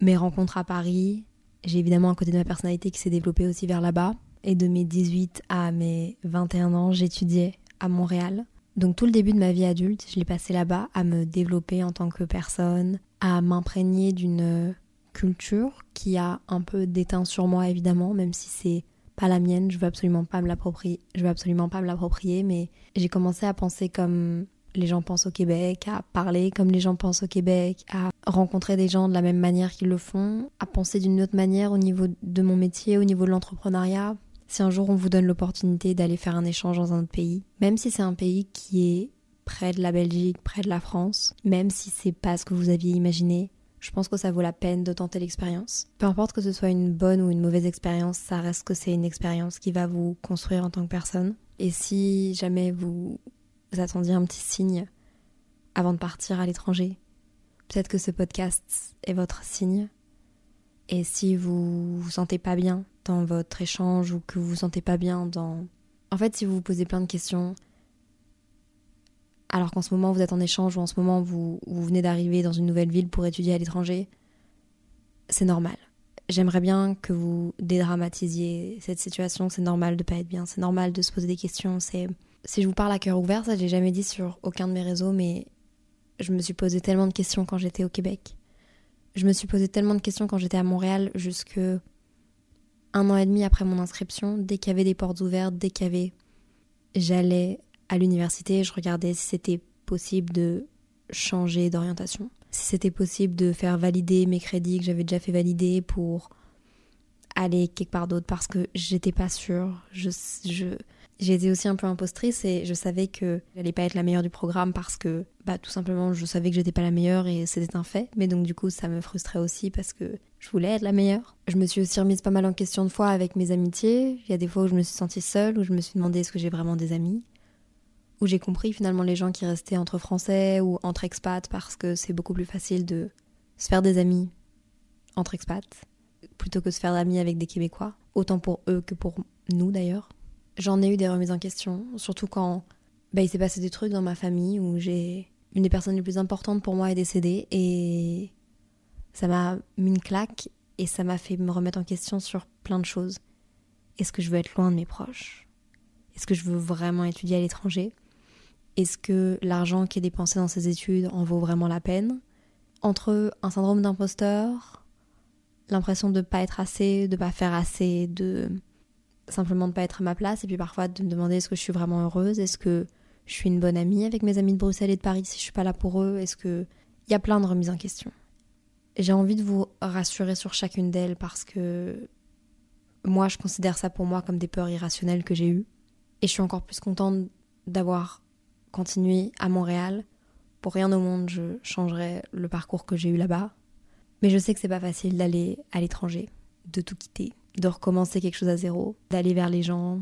mes rencontres à Paris. J'ai évidemment un côté de ma personnalité qui s'est développé aussi vers là-bas. Et de mes 18 à mes 21 ans, j'étudiais à Montréal. Donc tout le début de ma vie adulte, je l'ai passé là-bas à me développer en tant que personne, à m'imprégner d'une culture qui a un peu déteint sur moi évidemment, même si c'est pas la mienne, je veux absolument pas me l'approprier, je veux absolument pas me l'approprier, mais j'ai commencé à penser comme les gens pensent au Québec, à parler comme les gens pensent au Québec, à rencontrer des gens de la même manière qu'ils le font, à penser d'une autre manière au niveau de mon métier, au niveau de l'entrepreneuriat. Si un jour on vous donne l'opportunité d'aller faire un échange dans un autre pays, même si c'est un pays qui est près de la Belgique, près de la France, même si c'est pas ce que vous aviez imaginé, je pense que ça vaut la peine de tenter l'expérience. Peu importe que ce soit une bonne ou une mauvaise expérience, ça reste que c'est une expérience qui va vous construire en tant que personne. Et si jamais vous attendiez un petit signe avant de partir à l'étranger, peut-être que ce podcast est votre signe. Et si vous vous sentez pas bien dans votre échange ou que vous vous sentez pas bien dans... En fait, si vous vous posez plein de questions, alors qu'en ce moment vous êtes en échange ou en ce moment vous, venez d'arriver dans une nouvelle ville pour étudier à l'étranger, c'est normal. J'aimerais bien que vous dédramatisiez cette situation, c'est normal de pas être bien, c'est normal de se poser des questions, c'est si je vous parle à cœur ouvert, ça j'ai jamais dit sur aucun de mes réseaux mais je me suis posé tellement de questions quand j'étais au Québec. Je me suis posé tellement de questions quand j'étais à Montréal jusque un an et demi après mon inscription, dès qu'il y avait des portes ouvertes, dès qu'il y avait j'allais à l'université, je regardais si c'était possible de changer d'orientation, si c'était possible de faire valider mes crédits que j'avais déjà fait valider pour aller quelque part d'autre parce que j'étais pas sûre. Je, été aussi un peu impostrice et je savais que j'allais pas être la meilleure du programme parce que, bah, tout simplement, je savais que j'étais pas la meilleure et c'était un fait. Mais donc, du coup, ça me frustrait aussi parce que je voulais être la meilleure. Je me suis aussi remise pas mal en question de fois avec mes amitiés. Il y a des fois où je me suis sentie seule, où je me suis demandé est-ce que j'ai vraiment des amis. Où j'ai compris finalement les gens qui restaient entre français ou entre expats parce que c'est beaucoup plus facile de se faire des amis entre expats plutôt que de se faire d'amis avec des Québécois. Autant pour eux que pour nous d'ailleurs j'en ai eu des remises en question, surtout quand bah, il s'est passé des trucs dans ma famille où j'ai une des personnes les plus importantes pour moi est décédée et ça m'a mis une claque et ça m'a fait me remettre en question sur plein de choses. Est-ce que je veux être loin de mes proches? Est-ce que je veux vraiment étudier à l'étranger? Est-ce que l'argent qui est dépensé dans ces études en vaut vraiment la peine Entre un syndrome d'imposteur, l'impression de ne pas être assez, de ne pas faire assez, de simplement de pas être à ma place et puis parfois de me demander est-ce que je suis vraiment heureuse, est-ce que je suis une bonne amie avec mes amis de Bruxelles et de Paris si je suis pas là pour eux, est-ce que il y a plein de remises en question. J'ai envie de vous rassurer sur chacune d'elles parce que moi je considère ça pour moi comme des peurs irrationnelles que j'ai eues. Et je suis encore plus contente d'avoir continué à Montréal. Pour rien au monde, je changerais le parcours que j'ai eu là-bas. Mais je sais que c'est pas facile d'aller à l'étranger, de tout quitter de recommencer quelque chose à zéro, d'aller vers les gens.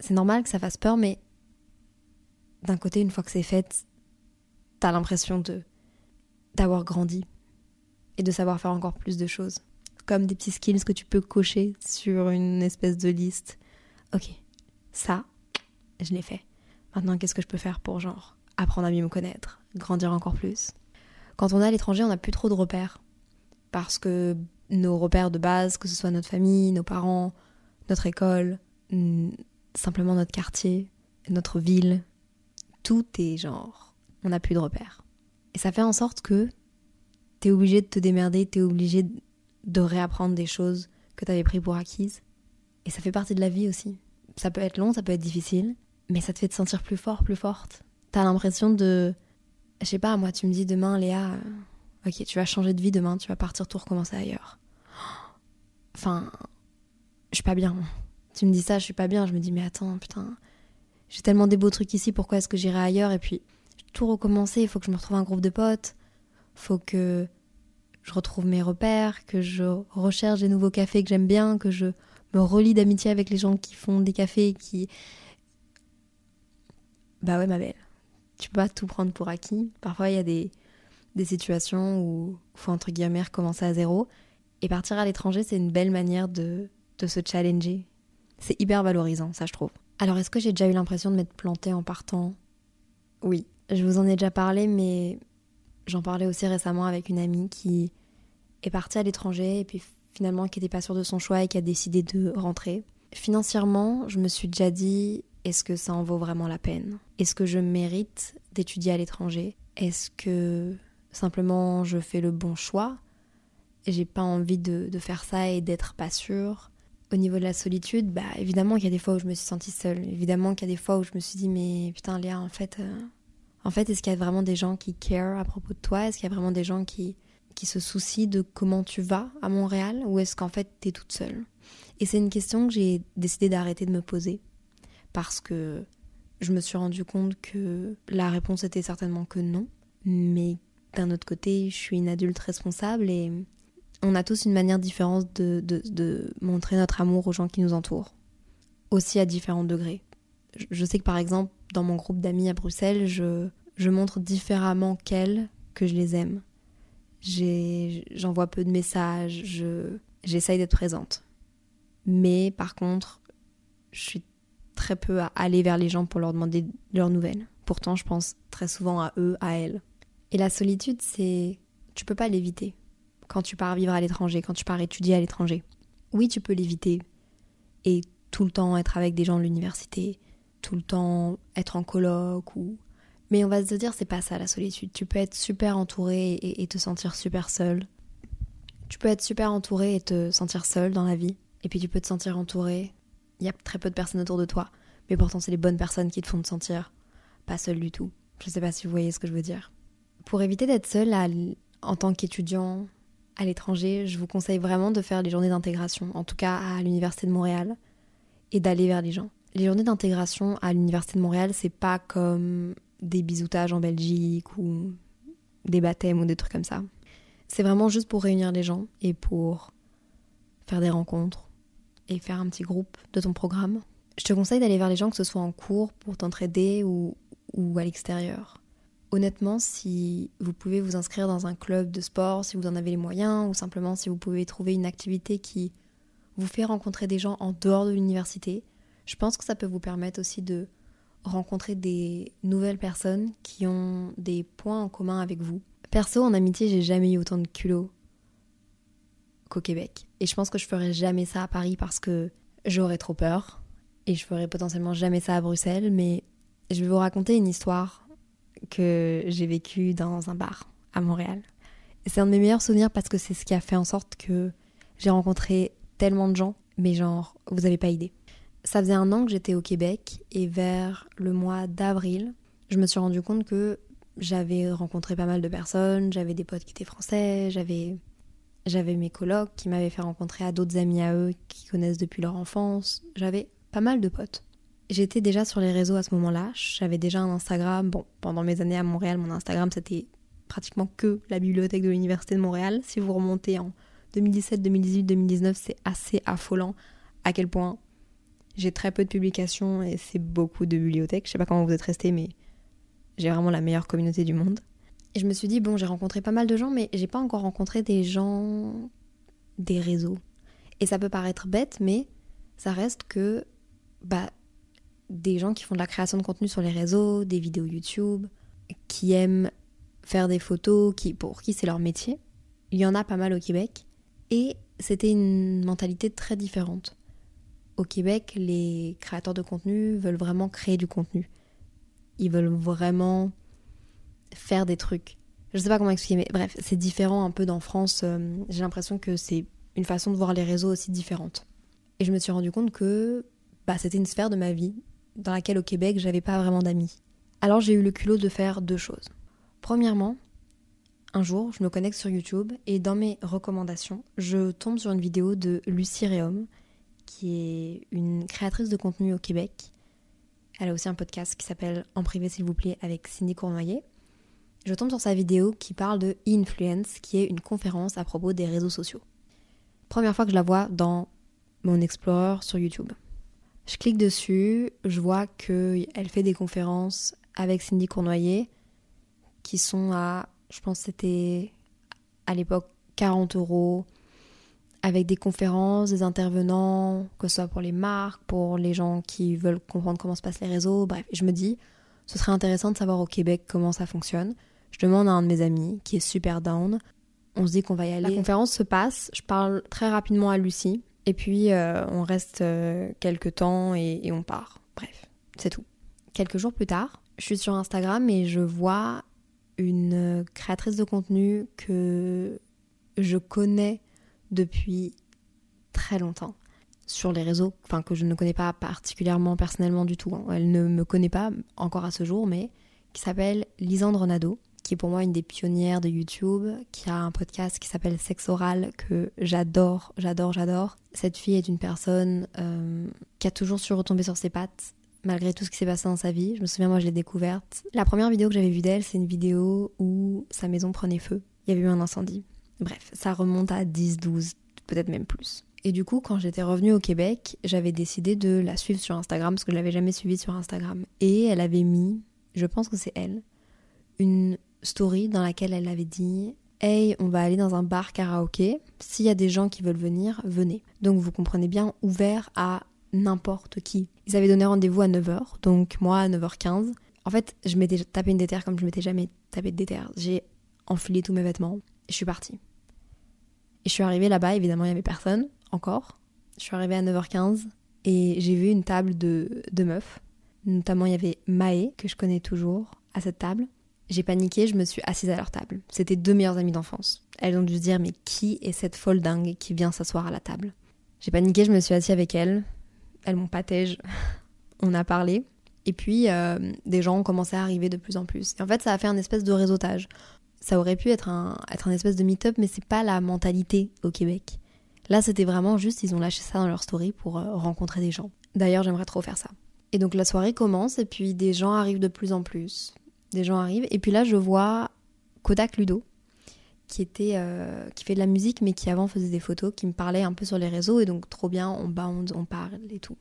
C'est normal que ça fasse peur, mais d'un côté, une fois que c'est fait, t'as l'impression de d'avoir grandi et de savoir faire encore plus de choses. Comme des petits skills que tu peux cocher sur une espèce de liste. Ok, ça, je l'ai fait. Maintenant, qu'est-ce que je peux faire pour genre apprendre à mieux me connaître, grandir encore plus? Quand on est à l'étranger, on n'a plus trop de repères. Parce que nos repères de base, que ce soit notre famille, nos parents, notre école, simplement notre quartier, notre ville. Tout est genre, on n'a plus de repères. Et ça fait en sorte que t'es obligé de te démerder, t'es obligé de réapprendre des choses que t'avais pris pour acquises. Et ça fait partie de la vie aussi. Ça peut être long, ça peut être difficile, mais ça te fait te sentir plus fort, plus forte. T'as l'impression de... Je sais pas, moi tu me dis demain, Léa, ok, tu vas changer de vie demain, tu vas partir tout recommencer ailleurs. Enfin, je suis pas bien. Tu me dis ça, je suis pas bien. Je me dis, mais attends, putain, j'ai tellement des beaux trucs ici, pourquoi est-ce que j'irai ailleurs? Et puis, tout recommencer, il faut que je me retrouve un groupe de potes, faut que je retrouve mes repères, que je recherche des nouveaux cafés que j'aime bien, que je me relie d'amitié avec les gens qui font des cafés qui. Bah ouais, ma belle. Tu peux pas tout prendre pour acquis. Parfois, il y a des, des situations où il faut entre guillemets recommencer à zéro. Et partir à l'étranger, c'est une belle manière de, de se challenger. C'est hyper valorisant, ça je trouve. Alors est-ce que j'ai déjà eu l'impression de m'être plantée en partant? Oui, je vous en ai déjà parlé, mais j'en parlais aussi récemment avec une amie qui est partie à l'étranger et puis finalement qui n'était pas sûre de son choix et qui a décidé de rentrer. Financièrement, je me suis déjà dit, est-ce que ça en vaut vraiment la peine? Est-ce que je mérite d'étudier à l'étranger? Est-ce que simplement je fais le bon choix? J'ai pas envie de, faire ça et d'être pas sûre. Au niveau de la solitude, bah évidemment qu'il y a des fois où je me suis sentie seule. Évidemment qu'il y a des fois où je me suis dit mais putain Léa, en fait, euh, en fait, est-ce qu'il y a vraiment des gens qui care à propos de toi? Est-ce qu'il y a vraiment des gens qui qui se soucient de comment tu vas à Montréal? Ou est-ce qu'en fait t'es toute seule? Et c'est une question que j'ai décidé d'arrêter de me poser parce que je me suis rendu compte que la réponse était certainement que non, mais d'un autre côté, je suis une adulte responsable et on a tous une manière différente de, montrer notre amour aux gens qui nous entourent, aussi à différents degrés. Je sais que par exemple, dans mon groupe d'amis à Bruxelles, je, montre différemment qu'elles que je les aime. J'envoie peu de messages, j'essaye d'être présente. Mais par contre, je suis très peu à aller vers les gens pour leur demander leurs nouvelles. Pourtant, je pense très souvent à eux, à elles. Et la solitude, c'est... Tu peux pas l'éviter quand tu pars vivre à l'étranger, quand tu pars étudier à l'étranger. Oui, tu peux l'éviter et tout le temps être avec des gens de l'université, tout le temps être en colloque ou mais on va se dire c'est pas ça la solitude. Tu peux être super entouré et, te sentir super seul. Tu peux être super entouré et te sentir seul dans la vie. Et puis tu peux te sentir entouré. Il y a très peu de personnes autour de toi. Mais pourtant c'est les bonnes personnes qui te font te sentir pas seul du tout. Je sais pas si vous voyez ce que je veux dire. Pour éviter d'être seul en tant qu'étudiant, à l'étranger, je vous conseille vraiment de faire les journées d'intégration, en tout cas à l'Université de Montréal, et d'aller vers les gens. Les journées d'intégration à l'Université de Montréal, c'est pas comme des bisoutages en Belgique ou des baptêmes ou des trucs comme ça. C'est vraiment juste pour réunir les gens et pour faire des rencontres et faire un petit groupe de ton programme. Je te conseille d'aller vers les gens, que ce soit en cours pour t'entraider ou, ou à l'extérieur. Honnêtement, si vous pouvez vous inscrire dans un club de sport, si vous en avez les moyens, ou simplement si vous pouvez trouver une activité qui vous fait rencontrer des gens en dehors de l'université, je pense que ça peut vous permettre aussi de rencontrer des nouvelles personnes qui ont des points en commun avec vous. Perso, en amitié, j'ai jamais eu autant de culot qu'au Québec. Et je pense que je ferais jamais ça à Paris parce que j'aurais trop peur. Et je ferais potentiellement jamais ça à Bruxelles. Mais je vais vous raconter une histoire que j'ai vécue dans un bar à Montréal. C'est un de mes meilleurs souvenirs parce que c'est ce qui a fait en sorte que j'ai rencontré tellement de gens. Mais genre, vous avez pas idée. Ça faisait un an que j'étais au Québec et vers le mois d'avril, je me suis rendu compte que j'avais rencontré pas mal de personnes, j'avais des potes qui étaient français, j'avais j'avais mes colocs qui m'avaient fait rencontrer à d'autres amis à eux qui connaissent depuis leur enfance, j'avais pas mal de potes. J'étais déjà sur les réseaux à ce moment-là, j'avais déjà un Instagram. Bon, pendant mes années à Montréal, mon Instagram c'était pratiquement que la bibliothèque de l'université de Montréal. Si vous remontez en 2017, 2018, 2019, c'est assez affolant à quel point j'ai très peu de publications et c'est beaucoup de bibliothèques. Je sais pas comment vous êtes restés, mais j'ai vraiment la meilleure communauté du monde. Et je me suis dit, bon, j'ai rencontré pas mal de gens, mais j'ai pas encore rencontré des gens des réseaux. Et ça peut paraître bête, mais ça reste que bah, des gens qui font de la création de contenu sur les réseaux, des vidéos YouTube, qui aiment faire des photos, qui, pour qui c'est leur métier. Il y en a pas mal au Québec. Et c'était une mentalité très différente au Québec, les créateurs de contenu veulent vraiment créer du contenu. Ils veulent vraiment faire des trucs. Je sais pas comment expliquer, mais bref, c'est différent un peu dans France. Euh, j'ai l'impression que c'est une façon de voir les réseaux aussi différente. Et je me suis rendu compte que bah, c'était une sphère de ma vie dans laquelle au Québec, j'avais pas vraiment d'amis. Alors j'ai eu le culot de faire deux choses. Premièrement, un jour, je me connecte sur YouTube et dans mes recommandations, je tombe sur une vidéo de Lucie Réaume qui est une créatrice de contenu au Québec. Elle a aussi un podcast qui s'appelle En privé s'il vous plaît avec Cindy Cournoyer. Je tombe sur sa vidéo qui parle de Influence, qui est une conférence à propos des réseaux sociaux. Première fois que je la vois dans mon Explorer sur YouTube. Je clique dessus, je vois qu'elle fait des conférences avec Cindy Cournoyer qui sont à, je pense c'était à l'époque 40 euros avec des conférences, des intervenants, que ce soit pour les marques, pour les gens qui veulent comprendre comment se passent les réseaux. Bref, je me dis, ce serait intéressant de savoir au Québec comment ça fonctionne. Je demande à un de mes amis qui est super down. On se dit qu'on va y aller. La conférence se passe, je parle très rapidement à Lucie, et puis euh, on reste euh, quelques temps et, et on part. Bref, c'est tout. Quelques jours plus tard, je suis sur Instagram et je vois une créatrice de contenu que je connais depuis très longtemps sur les réseaux, enfin que je ne connais pas particulièrement personnellement du tout. Hein. Elle ne me connaît pas encore à ce jour, mais qui s'appelle Lisandre Nado, qui est pour moi une des pionnières de YouTube, qui a un podcast qui s'appelle Sexe Oral, que j'adore, j'adore, j'adore. Cette fille est une personne euh, qui a toujours su retomber sur ses pattes, malgré tout ce qui s'est passé dans sa vie. Je me souviens, moi, je l'ai découverte. La première vidéo que j'avais vue d'elle, c'est une vidéo où sa maison prenait feu. Il y avait eu un incendie. Bref, ça remonte à 10, 12, peut-être même plus. Et du coup, quand j'étais revenue au Québec, j'avais décidé de la suivre sur Instagram parce que je l'avais jamais suivie sur Instagram. Et elle avait mis, je pense que c'est elle, une story dans laquelle elle avait dit Hey, on va aller dans un bar karaoké. S'il y a des gens qui veulent venir, venez. Donc vous comprenez bien, ouvert à n'importe qui. Ils avaient donné rendez-vous à 9h, donc moi à 9h15. En fait, je m'étais tapé une déterre comme je m'étais jamais tapé de déterre. J'ai enfilé tous mes vêtements et je suis partie. Et je suis arrivée là-bas, évidemment, il n'y avait personne encore. Je suis arrivée à 9h15 et j'ai vu une table de, de meufs. Notamment, il y avait Maë, que je connais toujours, à cette table. J'ai paniqué, je me suis assise à leur table. C'était deux meilleures amies d'enfance. Elles ont dû se dire, mais qui est cette folle dingue qui vient s'asseoir à la table? J'ai paniqué, je me suis assise avec elles. Elles m'ont patège. [laughs] On a parlé. Et puis, euh, des gens ont commencé à arriver de plus en plus. Et en fait, ça a fait un espèce de réseautage ça aurait pu être un, être un espèce de meet-up, mais c'est pas la mentalité au Québec. Là, c'était vraiment juste, ils ont lâché ça dans leur story pour euh, rencontrer des gens. D'ailleurs, j'aimerais trop faire ça. Et donc la soirée commence et puis des gens arrivent de plus en plus. Des gens arrivent et puis là je vois Kodak Ludo qui était euh, qui fait de la musique mais qui avant faisait des photos, qui me parlait un peu sur les réseaux et donc trop bien, on bounce, on parle et tout.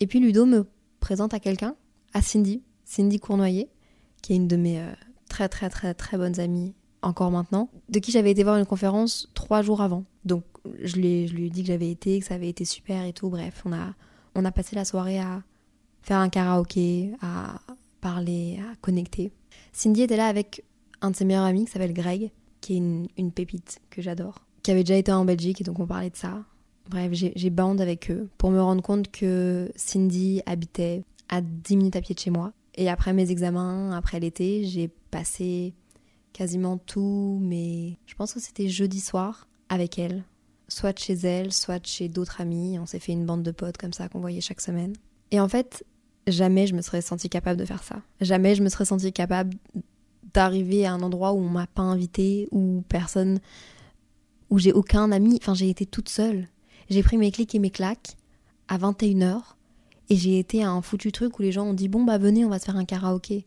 Et puis Ludo me présente à quelqu'un, à Cindy, Cindy Cournoyer, qui est une de mes euh, très très très très bonnes amies encore maintenant, de qui j'avais été voir une conférence trois jours avant. Donc je lui, je lui ai dit que j'avais été, que ça avait été super et tout. Bref, on a, on a passé la soirée à faire un karaoké, à parler, à connecter. Cindy était là avec un de ses meilleurs amis qui s'appelle Greg, qui est une, pépite que j'adore, qui avait déjà été en Belgique et donc on parlait de ça. Bref, j'ai bande avec eux pour me rendre compte que Cindy habitait à 10 minutes à pied de chez moi. Et après mes examens, après l'été, j'ai passé quasiment tout, mais je pense que c'était jeudi soir avec elle. Soit chez elle, soit chez d'autres amis. On s'est fait une bande de potes comme ça qu'on voyait chaque semaine. Et en fait, jamais je me serais sentie capable de faire ça. Jamais je me serais sentie capable d'arriver à un endroit où on m'a pas invité, où personne, où j'ai aucun ami. Enfin, j'ai été toute seule. J'ai pris mes clics et mes claques à 21h et j'ai été à un foutu truc où les gens ont dit bon bah venez, on va se faire un karaoké.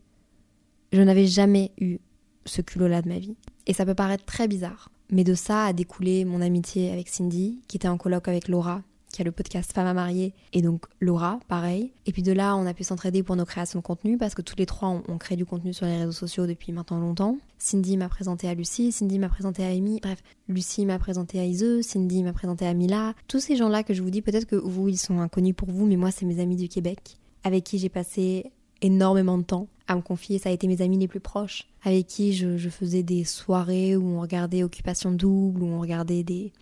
Je n'avais jamais eu ce culot-là de ma vie. Et ça peut paraître très bizarre, mais de ça a découlé mon amitié avec Cindy, qui était en colloque avec Laura, qui a le podcast Femme à marier, et donc Laura, pareil. Et puis de là, on a pu s'entraider pour nos créations de contenu, parce que tous les trois, on, crée du contenu sur les réseaux sociaux depuis maintenant longtemps. Cindy m'a présenté à Lucie, Cindy m'a présenté à Amy, bref, Lucie m'a présenté à Ise, Cindy m'a présenté à Mila. Tous ces gens-là que je vous dis, peut-être que vous, ils sont inconnus pour vous, mais moi, c'est mes amis du Québec, avec qui j'ai passé énormément de temps à me confier. Ça a été mes amis les plus proches, avec qui je, je faisais des soirées où on regardait Occupation Double, où on regardait des,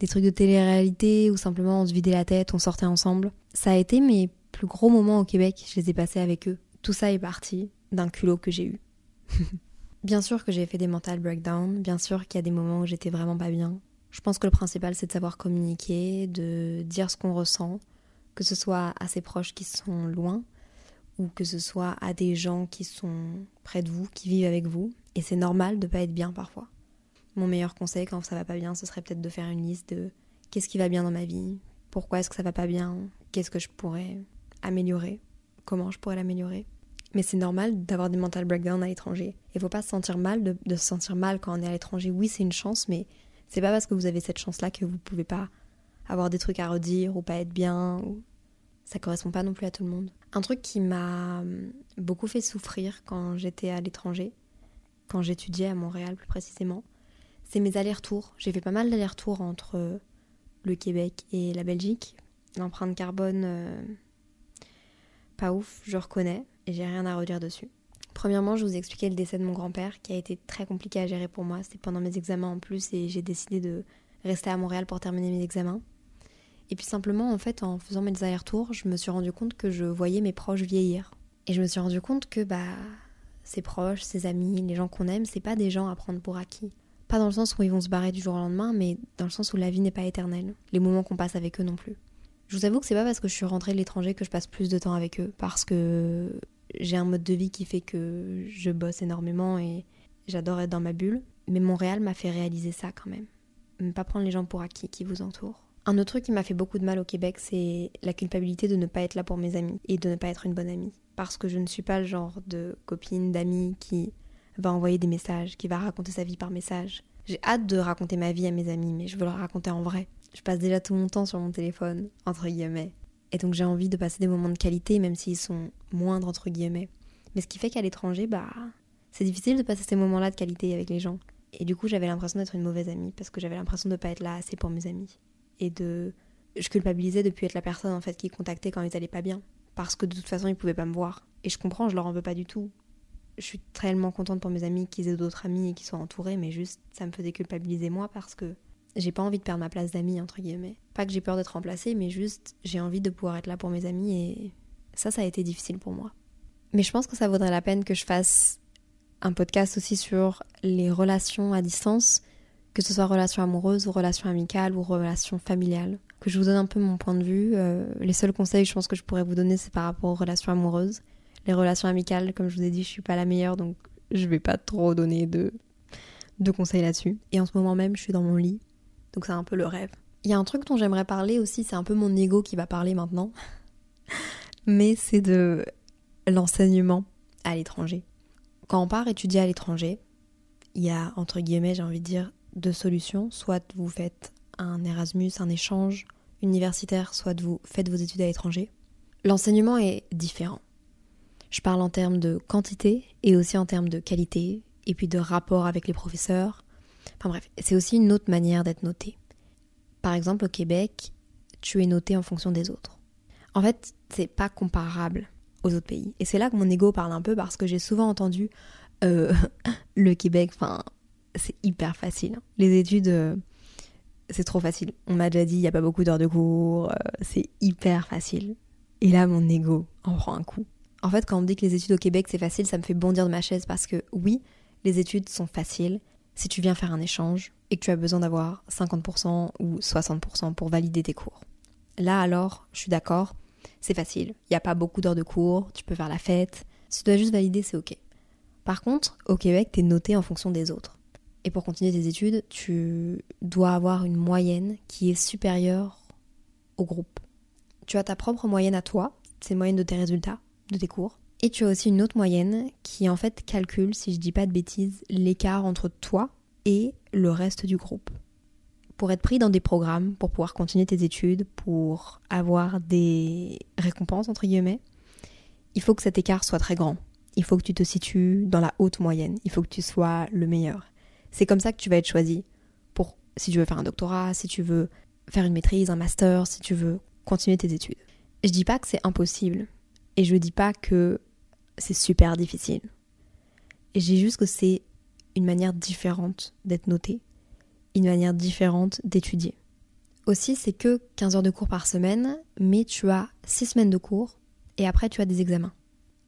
des trucs de télé-réalité ou simplement on se vidait la tête, on sortait ensemble. Ça a été mes plus gros moments au Québec, je les ai passés avec eux. Tout ça est parti d'un culot que j'ai eu. [laughs] bien sûr que j'ai fait des mental breakdowns, bien sûr qu'il y a des moments où j'étais vraiment pas bien. Je pense que le principal c'est de savoir communiquer, de dire ce qu'on ressent, que ce soit à ses proches qui sont loin ou que ce soit à des gens qui sont près de vous, qui vivent avec vous. Et c'est normal de pas être bien parfois. Mon meilleur conseil quand ça va pas bien, ce serait peut-être de faire une liste de qu'est-ce qui va bien dans ma vie, pourquoi est-ce que ça va pas bien, qu'est-ce que je pourrais améliorer, comment je pourrais l'améliorer. Mais c'est normal d'avoir des mental breakdowns à l'étranger. Il faut pas se sentir mal de, se sentir mal quand on est à l'étranger. Oui, c'est une chance, mais c'est pas parce que vous avez cette chance-là que vous pouvez pas avoir des trucs à redire ou pas être bien. Ou... Ça correspond pas non plus à tout le monde. Un truc qui m'a beaucoup fait souffrir quand j'étais à l'étranger, quand j'étudiais à Montréal plus précisément, c'est mes allers-retours. J'ai fait pas mal d'allers-retours entre le Québec et la Belgique. L'empreinte carbone, euh, pas ouf, je reconnais, et j'ai rien à redire dessus. Premièrement, je vous ai expliqué le décès de mon grand-père qui a été très compliqué à gérer pour moi. C'était pendant mes examens en plus et j'ai décidé de rester à Montréal pour terminer mes examens. Et puis simplement, en fait, en faisant mes allers-retours, je me suis rendu compte que je voyais mes proches vieillir. Et je me suis rendu compte que, bah, ses proches, ses amis, les gens qu'on aime, c'est pas des gens à prendre pour acquis. Pas dans le sens où ils vont se barrer du jour au lendemain, mais dans le sens où la vie n'est pas éternelle. Les moments qu'on passe avec eux non plus. Je vous avoue que c'est pas parce que je suis rentrée de l'étranger que je passe plus de temps avec eux, parce que j'ai un mode de vie qui fait que je bosse énormément et j'adore être dans ma bulle. Mais Montréal m'a fait réaliser ça quand même. Ne pas prendre les gens pour acquis qui vous entourent. Un autre truc qui m'a fait beaucoup de mal au Québec, c'est la culpabilité de ne pas être là pour mes amis et de ne pas être une bonne amie. Parce que je ne suis pas le genre de copine, d'amie qui va envoyer des messages, qui va raconter sa vie par message. J'ai hâte de raconter ma vie à mes amis, mais je veux le raconter en vrai. Je passe déjà tout mon temps sur mon téléphone, entre guillemets. Et donc j'ai envie de passer des moments de qualité, même s'ils sont moindres, entre guillemets. Mais ce qui fait qu'à l'étranger, bah, c'est difficile de passer ces moments-là de qualité avec les gens. Et du coup, j'avais l'impression d'être une mauvaise amie, parce que j'avais l'impression de ne pas être là assez pour mes amis. Et de. Je culpabilisais de plus être la personne, en fait, qui contactait quand ils allaient pas bien. Parce que de toute façon, ils pouvaient pas me voir. Et je comprends, je leur en veux pas du tout je suis tellement contente pour mes amis qu'ils aient d'autres amis et qu'ils soient entourés, mais juste ça me faisait culpabiliser moi parce que j'ai pas envie de perdre ma place d'amis entre guillemets. Pas que j'ai peur d'être remplacée, mais juste j'ai envie de pouvoir être là pour mes amis et ça, ça a été difficile pour moi. Mais je pense que ça vaudrait la peine que je fasse un podcast aussi sur les relations à distance, que ce soit relations amoureuses ou relations amicales ou relations familiales. Que je vous donne un peu mon point de vue. Euh, les seuls conseils, je pense que je pourrais vous donner, c'est par rapport aux relations amoureuses. Les relations amicales, comme je vous ai dit, je suis pas la meilleure, donc je vais pas trop donner de, de conseils là-dessus. Et en ce moment même, je suis dans mon lit, donc c'est un peu le rêve. Il y a un truc dont j'aimerais parler aussi, c'est un peu mon ego qui va parler maintenant. [laughs] mais c'est de l'enseignement à l'étranger. Quand on part étudier à l'étranger, il y a, entre guillemets, j'ai envie de dire, deux solutions. Soit vous faites un Erasmus, un échange universitaire, soit vous faites vos études à l'étranger. L'enseignement est différent. Je parle en termes de quantité et aussi en termes de qualité, et puis de rapport avec les professeurs. Enfin bref, c'est aussi une autre manière d'être noté. Par exemple, au Québec, tu es noté en fonction des autres. En fait, c'est pas comparable aux autres pays. Et c'est là que mon ego parle un peu parce que j'ai souvent entendu euh, [laughs] le Québec, enfin, c'est hyper facile. Les études, euh, c'est trop facile. On m'a déjà dit, il n'y a pas beaucoup d'heures de cours, euh, c'est hyper facile. Et là, mon ego en prend un coup. En fait, quand on me dit que les études au Québec, c'est facile, ça me fait bondir de ma chaise parce que oui, les études sont faciles si tu viens faire un échange et que tu as besoin d'avoir 50% ou 60% pour valider tes cours. Là alors, je suis d'accord, c'est facile. Il n'y a pas beaucoup d'heures de cours, tu peux faire la fête. Si tu dois juste valider, c'est ok. Par contre, au Québec, tu es noté en fonction des autres. Et pour continuer tes études, tu dois avoir une moyenne qui est supérieure au groupe. Tu as ta propre moyenne à toi, c'est moyenne de tes résultats, de tes cours. Et tu as aussi une autre moyenne qui en fait calcule, si je dis pas de bêtises, l'écart entre toi et le reste du groupe. Pour être pris dans des programmes, pour pouvoir continuer tes études, pour avoir des récompenses entre guillemets, il faut que cet écart soit très grand. Il faut que tu te situes dans la haute moyenne. Il faut que tu sois le meilleur. C'est comme ça que tu vas être choisi pour si tu veux faire un doctorat, si tu veux faire une maîtrise, un master, si tu veux continuer tes études. Je dis pas que c'est impossible et je dis pas que c'est super difficile. Et j'ai juste que c'est une manière différente d'être noté, une manière différente d'étudier. Aussi, c'est que 15 heures de cours par semaine, mais tu as 6 semaines de cours et après tu as des examens.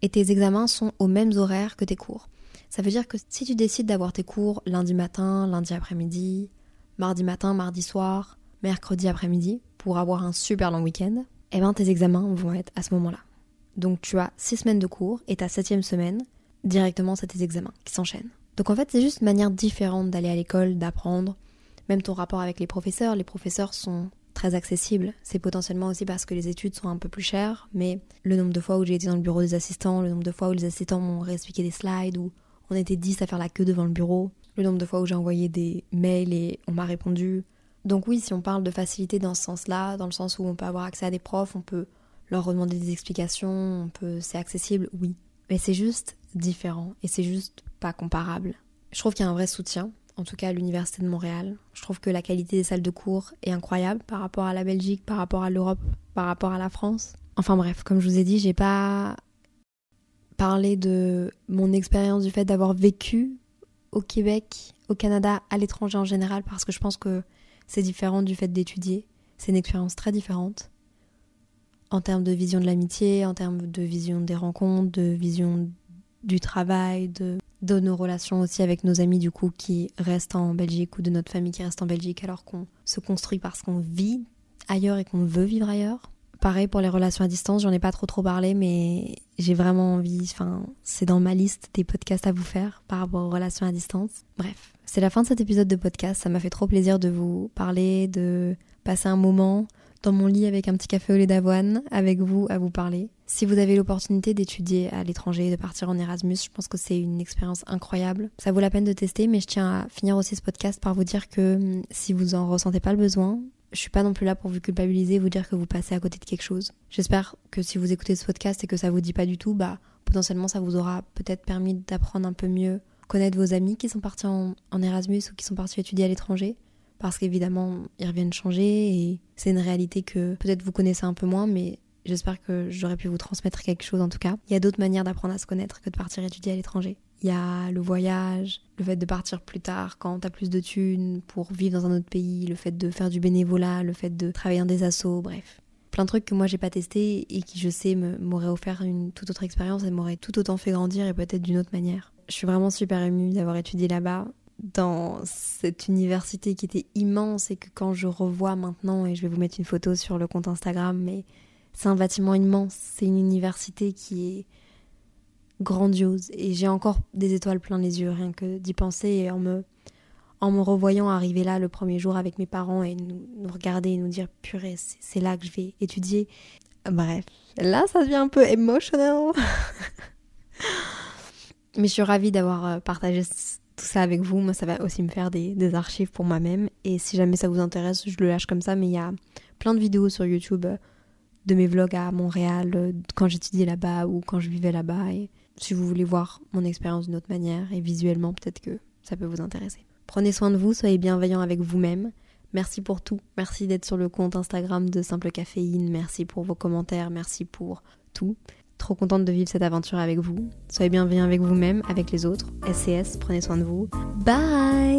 Et tes examens sont aux mêmes horaires que tes cours. Ça veut dire que si tu décides d'avoir tes cours lundi matin, lundi après-midi, mardi matin, mardi soir, mercredi après-midi, pour avoir un super long week-end, eh ben tes examens vont être à ce moment-là. Donc tu as 6 semaines de cours et ta septième semaine, directement c'est tes examens qui s'enchaînent. Donc en fait c'est juste une manière différente d'aller à l'école, d'apprendre. Même ton rapport avec les professeurs, les professeurs sont très accessibles. C'est potentiellement aussi parce que les études sont un peu plus chères, mais le nombre de fois où j'ai été dans le bureau des assistants, le nombre de fois où les assistants m'ont réexpliqué des slides, où on était 10 à faire la queue devant le bureau, le nombre de fois où j'ai envoyé des mails et on m'a répondu. Donc oui, si on parle de facilité dans ce sens-là, dans le sens où on peut avoir accès à des profs, on peut leur demander des explications, c'est accessible, oui. Mais c'est juste différent et c'est juste pas comparable. Je trouve qu'il y a un vrai soutien, en tout cas à l'Université de Montréal. Je trouve que la qualité des salles de cours est incroyable par rapport à la Belgique, par rapport à l'Europe, par rapport à la France. Enfin bref, comme je vous ai dit, j'ai pas parlé de mon expérience du fait d'avoir vécu au Québec, au Canada, à l'étranger en général, parce que je pense que c'est différent du fait d'étudier. C'est une expérience très différente en termes de vision de l'amitié, en termes de vision des rencontres, de vision du travail, de, nos relations aussi avec nos amis du coup qui restent en Belgique ou de notre famille qui reste en Belgique alors qu'on se construit parce qu'on vit ailleurs et qu'on veut vivre ailleurs. Pareil pour les relations à distance, j'en ai pas trop trop parlé mais j'ai vraiment envie, enfin c'est dans ma liste des podcasts à vous faire par rapport aux relations à distance. Bref, c'est la fin de cet épisode de podcast, ça m'a fait trop plaisir de vous parler, de passer un moment dans mon lit avec un petit café au lait d'avoine, avec vous à vous parler. Si vous avez l'opportunité d'étudier à l'étranger, de partir en Erasmus, je pense que c'est une expérience incroyable. Ça vaut la peine de tester, mais je tiens à finir aussi ce podcast par vous dire que hum, si vous en ressentez pas le besoin, je suis pas non plus là pour vous culpabiliser, vous dire que vous passez à côté de quelque chose. J'espère que si vous écoutez ce podcast et que ça vous dit pas du tout, bah potentiellement ça vous aura peut-être permis d'apprendre un peu mieux, connaître vos amis qui sont partis en Erasmus ou qui sont partis étudier à l'étranger parce qu'évidemment, ils reviennent changer et c'est une réalité que peut-être vous connaissez un peu moins, mais j'espère que j'aurais pu vous transmettre quelque chose en tout cas. Il y a d'autres manières d'apprendre à se connaître que de partir étudier à l'étranger. Il y a le voyage, le fait de partir plus tard quand t'as plus de thunes pour vivre dans un autre pays, le fait de faire du bénévolat, le fait de travailler dans des assos, bref. Plein de trucs que moi j'ai pas testé et qui je sais m'auraient offert une toute autre expérience et m'auraient tout autant fait grandir et peut-être d'une autre manière. Je suis vraiment super émue d'avoir étudié là-bas dans cette université qui était immense et que quand je revois maintenant, et je vais vous mettre une photo sur le compte Instagram, mais c'est un bâtiment immense, c'est une université qui est grandiose et j'ai encore des étoiles plein les yeux rien que d'y penser et en me en me revoyant arriver là le premier jour avec mes parents et nous, nous regarder et nous dire purée c'est là que je vais étudier Bref, là ça devient un peu emotional. [laughs] Mais je suis ravie d'avoir euh, partagé ça avec vous. Moi, ça va aussi me faire des, des archives pour moi-même. Et si jamais ça vous intéresse, je le lâche comme ça. Mais il y a plein de vidéos sur YouTube euh, de mes vlogs à Montréal, euh, quand j'étudiais là-bas ou quand je vivais là-bas. Et si vous voulez voir mon expérience d'une autre manière et visuellement, peut-être que ça peut vous intéresser. Prenez soin de vous, soyez bienveillants avec vous-même. Merci pour tout. Merci d'être sur le compte Instagram de Simple Caféine. Merci pour vos commentaires. Merci pour tout. Trop contente de vivre cette aventure avec vous. Soyez bienveillants avec vous-même, avec les autres. SCS, prenez soin de vous. Bye